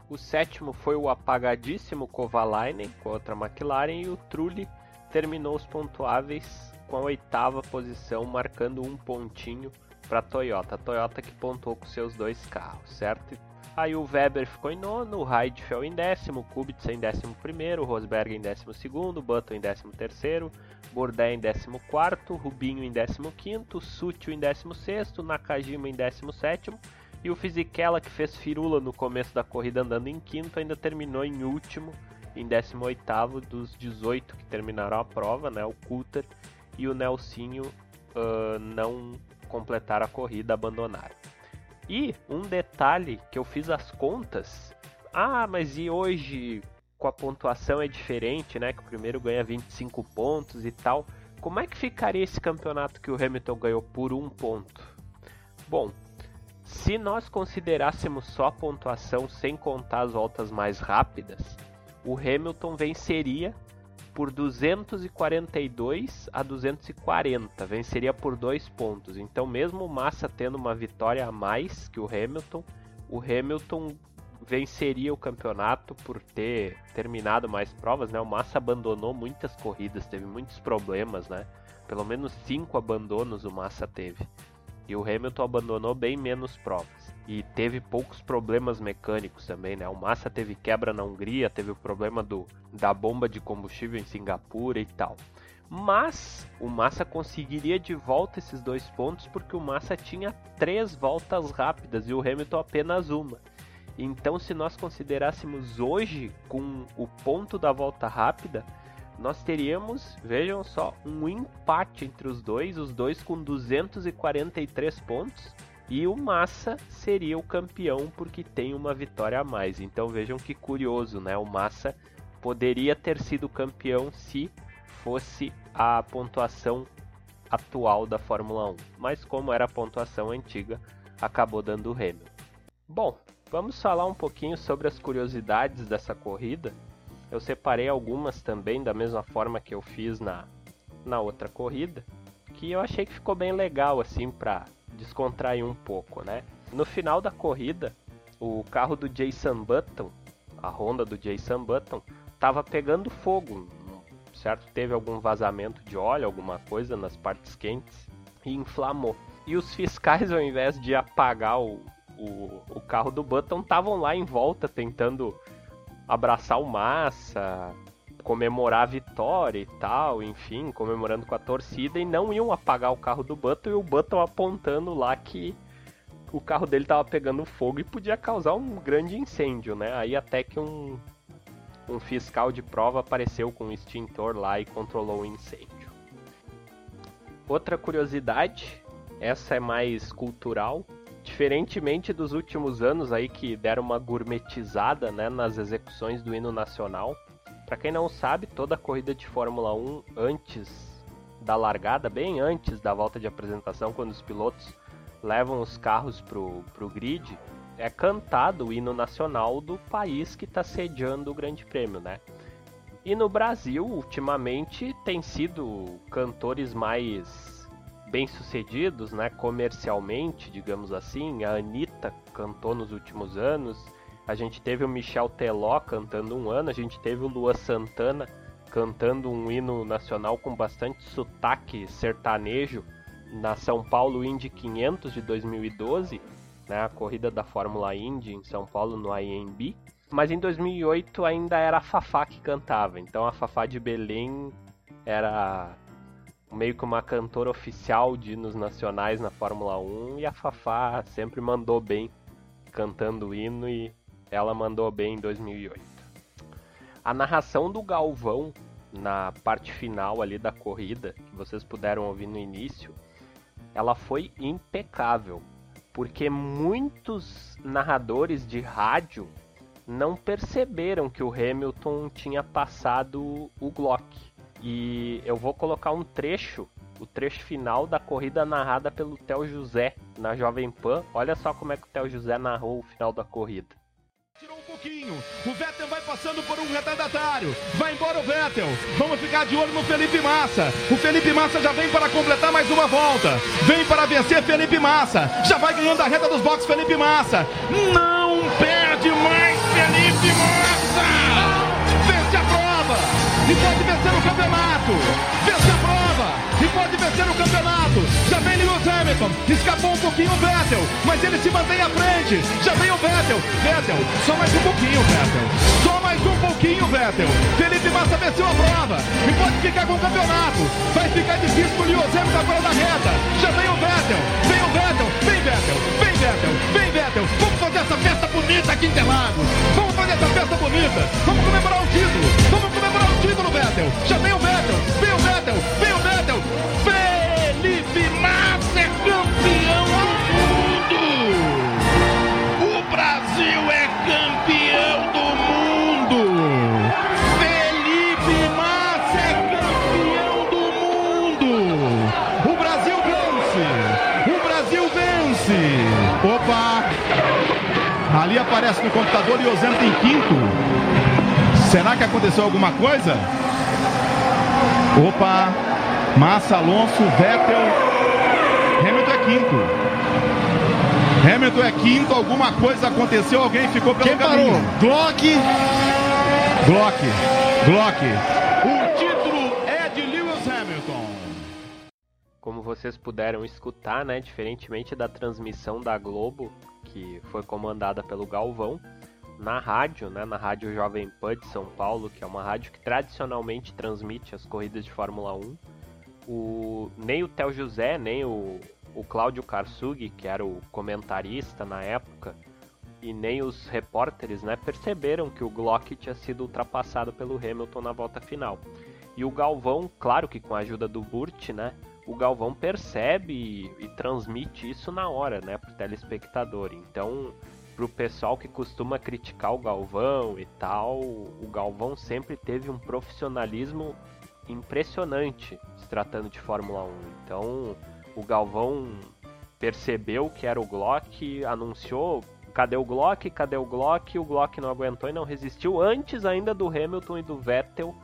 D: O sétimo foi o apagadíssimo Kovalainen contra a McLaren e o Trulli terminou os pontuáveis com a oitava posição, marcando um pontinho para a Toyota. A Toyota que pontuou com seus dois carros, certo? Aí o Weber ficou em nono, o Heidfeld em décimo, Kubica em décimo primeiro, Rosberg em décimo segundo, Button em décimo terceiro, Bourdais em décimo quarto, Rubinho em décimo quinto, Sutil em décimo sexto, Nakajima em décimo sétimo e o Fisichella que fez firula no começo da corrida andando em quinto ainda terminou em último, em décimo oitavo dos 18 que terminaram a prova, né? O Coulter e o Nelsinho uh, não completaram a corrida, abandonaram. E um detalhe que eu fiz as contas. Ah, mas e hoje com a pontuação é diferente, né? Que o primeiro ganha 25 pontos e tal. Como é que ficaria esse campeonato que o Hamilton ganhou por um ponto? Bom, Se nós considerássemos só a pontuação sem contar as voltas mais rápidas, o Hamilton venceria por 242 a 240, venceria por dois pontos. Então, mesmo o Massa tendo uma vitória a mais que o Hamilton, o Hamilton venceria o campeonato por ter terminado mais provas, né? O Massa abandonou muitas corridas, teve muitos problemas, né? Pelo menos cinco abandonos o Massa teve. E o Hamilton abandonou bem menos provas. E teve poucos problemas mecânicos também, né? O Massa teve quebra na Hungria, teve o problema do, da bomba de combustível em Singapura e tal. Mas o Massa conseguiria de volta esses dois pontos porque o Massa tinha três voltas rápidas e o Hamilton apenas uma. Então, se nós considerássemos hoje com o ponto da volta rápida, nós teríamos, vejam só, um empate entre os dois, os dois com 243 pontos, e o Massa seria o campeão porque tem uma vitória a mais. Então vejam que curioso, né? O Massa poderia ter sido campeão se fosse a pontuação atual da Fórmula 1, mas como era a pontuação antiga, acabou dando o Hamilton. Bom, vamos falar um pouquinho sobre as curiosidades dessa corrida eu separei algumas também da mesma forma que eu fiz na, na outra corrida, que eu achei que ficou bem legal assim para descontrair um pouco, né? No final da corrida, o carro do Jason Button, a Honda do Jason Button, estava pegando fogo, certo? Teve algum vazamento de óleo, alguma coisa nas partes quentes e inflamou. E os fiscais, ao invés de apagar o, o, o carro do Button, estavam lá em volta tentando abraçar o Massa, comemorar a vitória e tal, enfim, comemorando com a torcida e não iam apagar o carro do Button e o Button apontando lá que o carro dele tava pegando fogo e podia causar um grande incêndio, né? Aí até que um, um fiscal de prova apareceu com um extintor lá e controlou o incêndio. Outra curiosidade, essa é mais cultural, Diferentemente dos últimos anos aí que deram uma gourmetizada né, nas execuções do hino nacional, para quem não sabe, toda a corrida de Fórmula 1 antes da largada, bem antes da volta de apresentação, quando os pilotos levam os carros pro, pro grid, é cantado o hino nacional do país que está sediando o Grande Prêmio, né? E no Brasil, ultimamente, tem sido cantores mais bem-sucedidos, né, comercialmente, digamos assim. A Anitta cantou nos últimos anos. A gente teve o Michel Teló cantando um ano, a gente teve o Lua Santana cantando um hino nacional com bastante sotaque sertanejo na São Paulo Indy 500 de 2012, né, a corrida da Fórmula Indy em São Paulo no IMB. Mas em 2008 ainda era a Fafá que cantava, então a Fafá de Belém era meio que uma cantora oficial de hinos nacionais na Fórmula 1 e a Fafá sempre mandou bem cantando o hino e ela mandou bem em 2008. A narração do Galvão na parte final ali da corrida, que vocês puderam ouvir no início, ela foi impecável, porque muitos narradores de rádio não perceberam que o Hamilton tinha passado o Glock. E eu vou colocar um trecho, o trecho final da corrida narrada pelo Theo José na Jovem Pan. Olha só como é que o Theo José narrou o final da corrida.
C: Tirou um pouquinho, o Vettel vai passando por um retardatário, vai embora o Vettel, vamos ficar de olho no Felipe Massa, o Felipe Massa já vem para completar mais uma volta, vem para vencer Felipe Massa, já vai ganhando a reta dos boxes Felipe Massa, não perde mais Felipe Massa! e pode vencer o campeonato. Pode vencer o campeonato. Já vem Lewis Hamilton, escapou um pouquinho o Vettel, mas ele se mantém à frente. Já vem o Vettel. Vettel, só mais um pouquinho, Vettel. Só mais um pouquinho, Vettel. Felipe Massa venceu a prova e pode ficar com o campeonato. Vai ficar difícil pro Lewis Hamilton agora da reta. Já vem o Vettel, vem o Vettel, vem Vettel, vem Vettel, vem Vettel. Vamos fazer essa festa bonita aqui em Interlagos. Vamos fazer essa festa bonita. Vamos comemorar o título. Vamos comemorar o título, Vettel. Já o vem o aparece no computador e Ozento em quinto. Será que aconteceu alguma coisa? Opa! Massa, Alonso, Vettel. Hamilton é quinto. Hamilton é quinto, alguma coisa aconteceu, alguém ficou pelo
A: Quem
C: caminho.
A: parou? Glock.
C: Glock, Glock. O título é de Lewis Hamilton.
D: Como vocês puderam escutar, né, diferentemente da transmissão da Globo, que foi comandada pelo Galvão, na rádio, né, na rádio Jovem Pan de São Paulo, que é uma rádio que tradicionalmente transmite as corridas de Fórmula 1, o, nem o Theo José, nem o, o Cláudio Karsug, que era o comentarista na época, e nem os repórteres né, perceberam que o Glock tinha sido ultrapassado pelo Hamilton na volta final. E o Galvão, claro que com a ajuda do Burt, né, o Galvão percebe e, e transmite isso na hora, né, para o telespectador. Então, para o pessoal que costuma criticar o Galvão e tal, o Galvão sempre teve um profissionalismo impressionante se tratando de Fórmula 1. Então, o Galvão percebeu que era o Glock, anunciou cadê o Glock, cadê o Glock, o Glock não aguentou e não resistiu antes ainda do Hamilton e do Vettel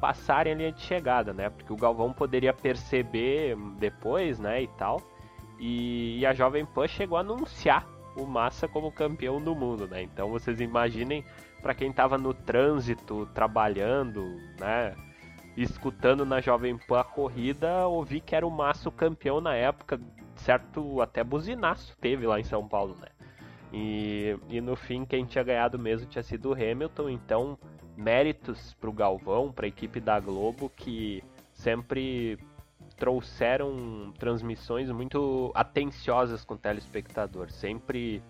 D: passarem a linha de chegada, né? Porque o Galvão poderia perceber depois, né, e tal. E, e a Jovem Pan chegou a anunciar o Massa como campeão do mundo, né? Então vocês imaginem para quem estava no trânsito, trabalhando, né, escutando na Jovem Pan a corrida, ouvi que era o Massa o campeão na época, certo até buzinaço teve lá em São Paulo, né? E, e no fim, quem tinha ganhado mesmo tinha sido o Hamilton, então méritos para o Galvão, para a equipe da Globo, que sempre trouxeram transmissões muito atenciosas com o telespectador, sempre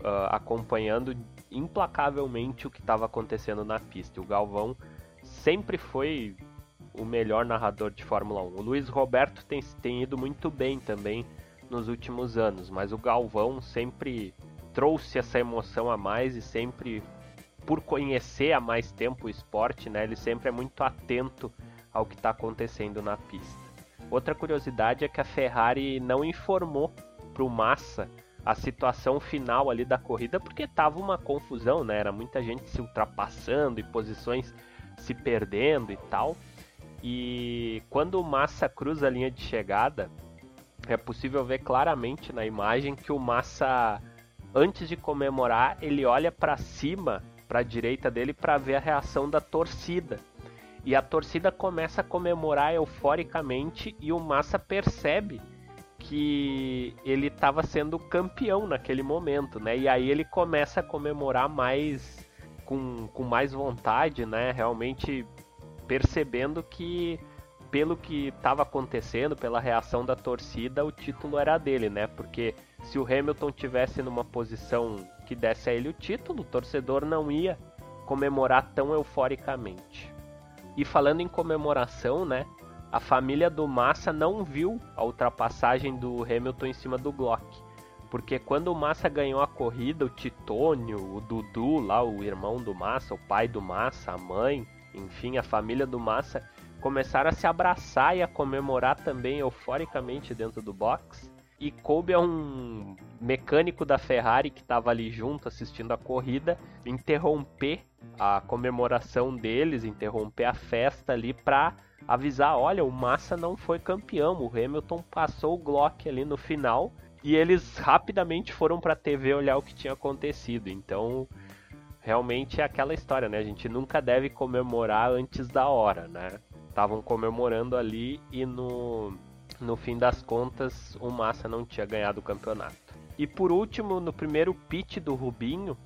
D: uh, acompanhando implacavelmente o que estava acontecendo na pista. O Galvão sempre foi o melhor narrador de Fórmula 1. O Luiz Roberto tem, tem ido muito bem também nos últimos anos, mas o Galvão sempre trouxe essa emoção a mais e sempre, por conhecer há mais tempo o esporte, né, ele sempre é muito atento ao que está acontecendo na pista. Outra curiosidade é que a Ferrari não informou para o Massa a situação final ali da corrida porque tava uma confusão, né? Era muita gente se ultrapassando e posições se perdendo e tal. E quando o Massa cruza a linha de chegada, é possível ver claramente na imagem que o Massa antes de comemorar, ele olha para cima, para a direita dele, para ver a reação da torcida. E a torcida começa a comemorar euforicamente e o Massa percebe que ele estava sendo campeão naquele momento, né? E aí ele começa a comemorar mais com, com mais vontade, né? Realmente percebendo que pelo que estava acontecendo, pela reação da torcida, o título era dele, né? Porque se o Hamilton tivesse numa posição que desse a ele o título, o torcedor não ia comemorar tão euforicamente. E falando em comemoração, né? A família do Massa não viu a ultrapassagem do Hamilton em cima do Glock. Porque quando o Massa ganhou a corrida, o Titônio, o Dudu, lá o irmão do Massa, o pai do Massa, a mãe, enfim, a família do Massa começaram a se abraçar e a comemorar também euforicamente dentro do box. E coube a um mecânico da Ferrari que estava ali junto assistindo a corrida interromper a comemoração deles, interromper a festa ali para avisar: olha, o Massa não foi campeão, o Hamilton passou o Glock ali no final e eles rapidamente foram para a TV olhar o que tinha acontecido. Então, realmente é aquela história, né? A gente nunca deve comemorar antes da hora, né? Estavam comemorando ali e no no fim das contas, o Massa não tinha ganhado o campeonato. E por último, no primeiro pit do Rubinho,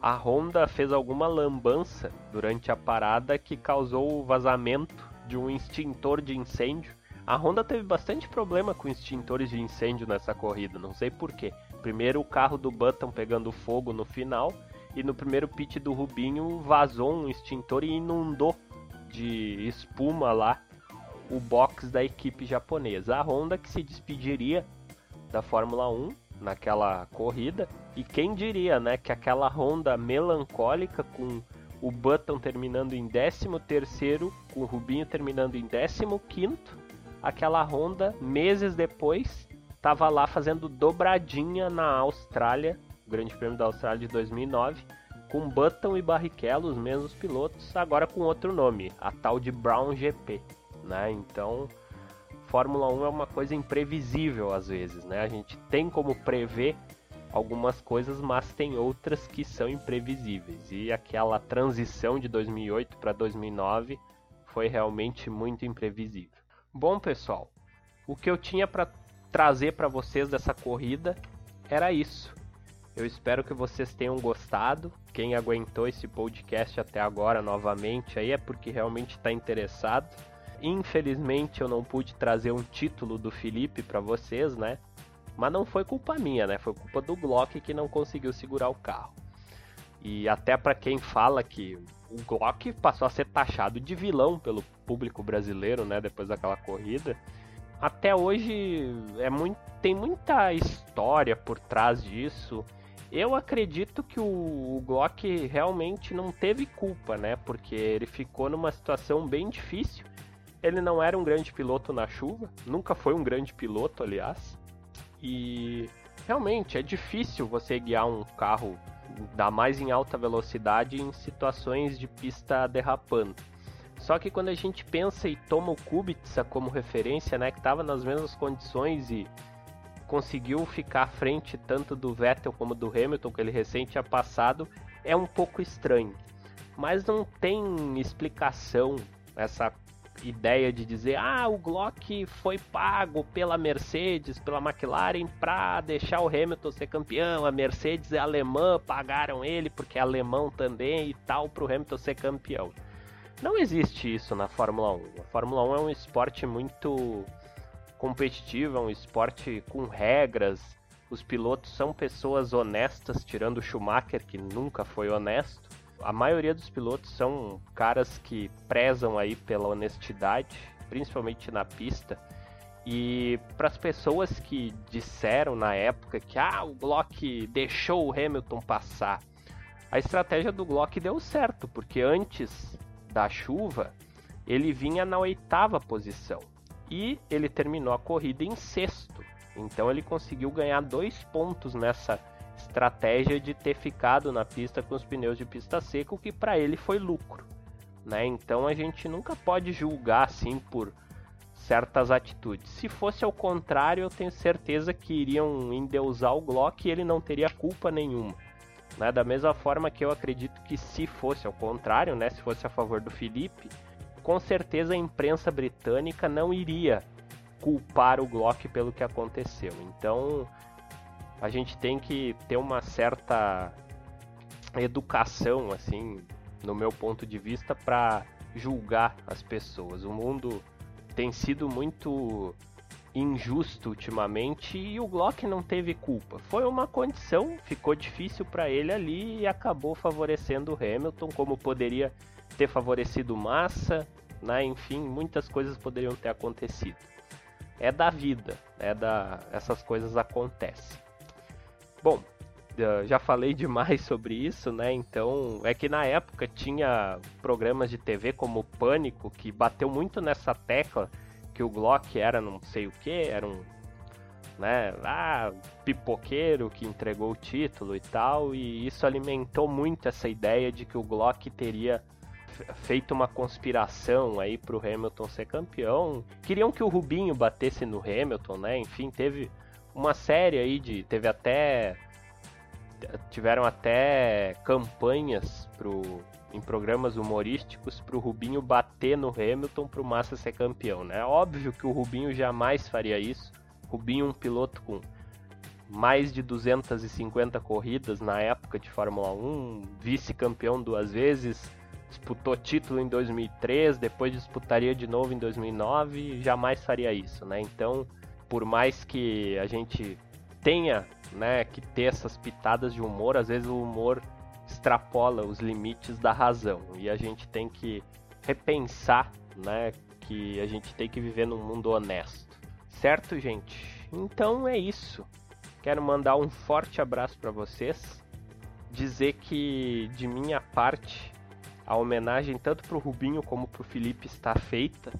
D: a Honda fez alguma lambança durante a parada que causou o vazamento de um extintor de incêndio. A Honda teve bastante problema com extintores de incêndio nessa corrida, não sei porquê. Primeiro o carro do Button pegando fogo no final, e no primeiro pit do Rubinho vazou um extintor e inundou de espuma lá o box da equipe japonesa. A Honda que se despediria da Fórmula 1 naquela corrida. E quem diria, né, que aquela Honda melancólica com o Button terminando em 13º, com o Rubinho terminando em 15º, aquela Honda meses depois estava lá fazendo dobradinha na Austrália o Grande Prêmio da Austrália de 2009, com Button e Barrichello, os mesmos pilotos, agora com outro nome, a tal de Brown GP, né? Então, Fórmula 1 é uma coisa imprevisível às vezes, né? A gente tem como prever algumas coisas, mas tem outras que são imprevisíveis. E aquela transição de 2008 para 2009 foi realmente muito imprevisível. Bom, pessoal, o que eu tinha para trazer para vocês dessa corrida era isso. Eu espero que vocês tenham gostado. Quem aguentou esse podcast até agora novamente aí é porque realmente está interessado. Infelizmente eu não pude trazer um título do Felipe para vocês, né? Mas não foi culpa minha, né? Foi culpa do Glock que não conseguiu segurar o carro. E até para quem fala que o Glock passou a ser taxado de vilão pelo público brasileiro, né, depois daquela corrida, até hoje é muito, tem muita história por trás disso. Eu acredito que o, o Glock realmente não teve culpa, né? Porque ele ficou numa situação bem difícil. Ele não era um grande piloto na chuva, nunca foi um grande piloto, aliás. E realmente é difícil você guiar um carro da mais em alta velocidade em situações de pista derrapando. Só que quando a gente pensa e toma o Kubica como referência, né, que estava nas mesmas condições e conseguiu ficar à frente tanto do Vettel como do Hamilton, que ele recente tinha passado, é um pouco estranho. Mas não tem explicação essa ideia de dizer ah, o Glock foi pago pela Mercedes, pela McLaren para deixar o Hamilton ser campeão, a Mercedes é alemã, pagaram ele porque é alemão também e tal para o Hamilton ser campeão. Não existe isso na Fórmula 1. A Fórmula 1 é um esporte muito competitivo, é um esporte com regras. Os pilotos são pessoas honestas, tirando o Schumacher, que nunca foi honesto a maioria dos pilotos são caras que prezam aí pela honestidade, principalmente na pista. E para as pessoas que disseram na época que ah, o Glock deixou o Hamilton passar, a estratégia do Glock deu certo, porque antes da chuva ele vinha na oitava posição e ele terminou a corrida em sexto. Então ele conseguiu ganhar dois pontos nessa estratégia de ter ficado na pista com os pneus de pista seca, o que para ele foi lucro. Né? Então a gente nunca pode julgar assim por certas atitudes. Se fosse ao contrário, eu tenho certeza que iriam endeusar o Glock e ele não teria culpa nenhuma. Né? Da mesma forma que eu acredito que se fosse ao contrário, né? se fosse a favor do Felipe, com certeza a imprensa britânica não iria culpar o Glock pelo que aconteceu. Então a gente tem que ter uma certa educação, assim, no meu ponto de vista, para julgar as pessoas. O mundo tem sido muito injusto ultimamente e o Glock não teve culpa. Foi uma condição, ficou difícil para ele ali e acabou favorecendo o Hamilton, como poderia ter favorecido Massa, né? enfim, muitas coisas poderiam ter acontecido. É da vida, é da essas coisas acontecem. Bom, já falei demais sobre isso, né? Então, é que na época tinha programas de TV como Pânico que bateu muito nessa tecla que o Glock era não sei o que, era um, né, ah, pipoqueiro que entregou o título e tal, e isso alimentou muito essa ideia de que o Glock teria feito uma conspiração aí pro Hamilton ser campeão. Queriam que o Rubinho batesse no Hamilton, né? Enfim, teve uma série aí de. Teve até. Tiveram até campanhas pro, em programas humorísticos pro Rubinho bater no Hamilton pro Massa ser campeão, né? Óbvio que o Rubinho jamais faria isso. Rubinho, um piloto com mais de 250 corridas na época de Fórmula 1, vice-campeão duas vezes, disputou título em 2003, depois disputaria de novo em 2009, jamais faria isso, né? Então, por mais que a gente tenha, né, que ter essas pitadas de humor, às vezes o humor extrapola os limites da razão e a gente tem que repensar, né, que a gente tem que viver num mundo honesto. Certo, gente? Então é isso. Quero mandar um forte abraço para vocês. Dizer que de minha parte a homenagem tanto pro Rubinho como pro Felipe está feita,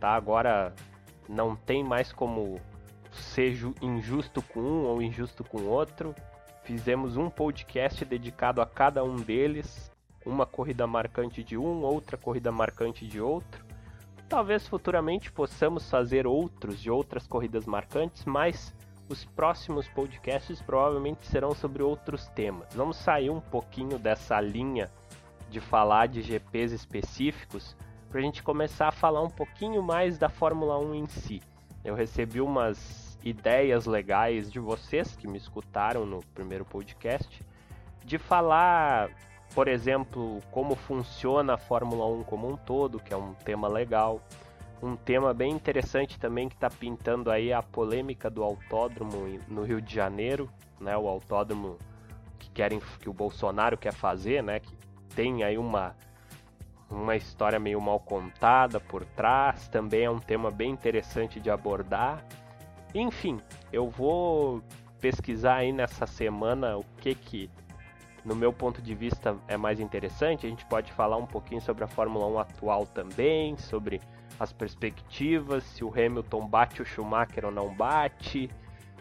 D: tá? Agora não tem mais como ser injusto com um ou injusto com outro. Fizemos um podcast dedicado a cada um deles, uma corrida marcante de um, outra corrida marcante de outro. Talvez futuramente possamos fazer outros de outras corridas marcantes, mas os próximos podcasts provavelmente serão sobre outros temas. Vamos sair um pouquinho dessa linha de falar de GPs específicos para a gente começar a falar um pouquinho mais da Fórmula 1 em si. Eu recebi umas ideias legais de vocês que me escutaram no primeiro podcast de falar, por exemplo, como funciona a Fórmula 1 como um todo, que é um tema legal um tema bem interessante também que está pintando aí a polêmica do autódromo no Rio de Janeiro, né? O autódromo que querem que o Bolsonaro quer fazer, né? Que tem aí uma uma história meio mal contada por trás, também é um tema bem interessante de abordar. Enfim, eu vou pesquisar aí nessa semana o que que no meu ponto de vista é mais interessante. A gente pode falar um pouquinho sobre a Fórmula 1 atual também, sobre as perspectivas, se o Hamilton bate o Schumacher ou não bate,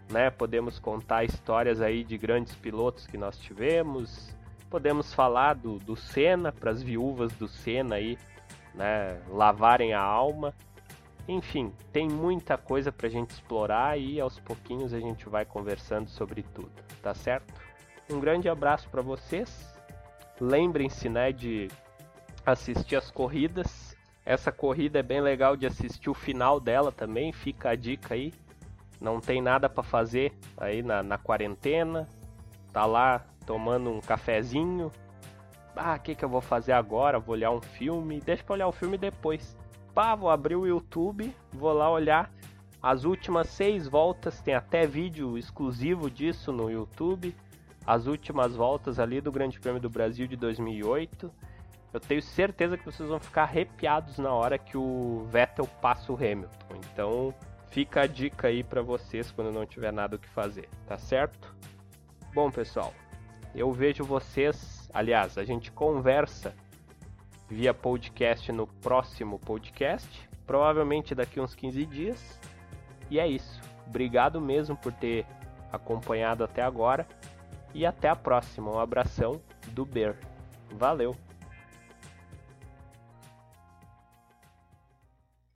D: né? Podemos contar histórias aí de grandes pilotos que nós tivemos. Podemos falar do, do Senna para as viúvas do Senna aí, né? Lavarem a alma. Enfim, tem muita coisa para a gente explorar e aos pouquinhos a gente vai conversando sobre tudo, tá certo? Um grande abraço para vocês. Lembrem-se, né, de assistir as corridas essa corrida é bem legal de assistir o final dela também, fica a dica aí. Não tem nada para fazer aí na, na quarentena, tá lá tomando um cafezinho. Ah, o que, que eu vou fazer agora? Vou olhar um filme. Deixa pra olhar o filme depois. Pá, vou abrir o YouTube, vou lá olhar as últimas seis voltas. Tem até vídeo exclusivo disso no YouTube. As últimas voltas ali do Grande Prêmio do Brasil de 2008 eu tenho certeza que vocês vão ficar arrepiados na hora que o Vettel passa o Hamilton. Então, fica a dica aí para vocês quando não tiver nada o que fazer, tá certo? Bom, pessoal, eu vejo vocês, aliás, a gente conversa via podcast no próximo podcast, provavelmente daqui uns 15 dias. E é isso. Obrigado mesmo por ter acompanhado até agora e até a próxima. Um abração do Ber. Valeu!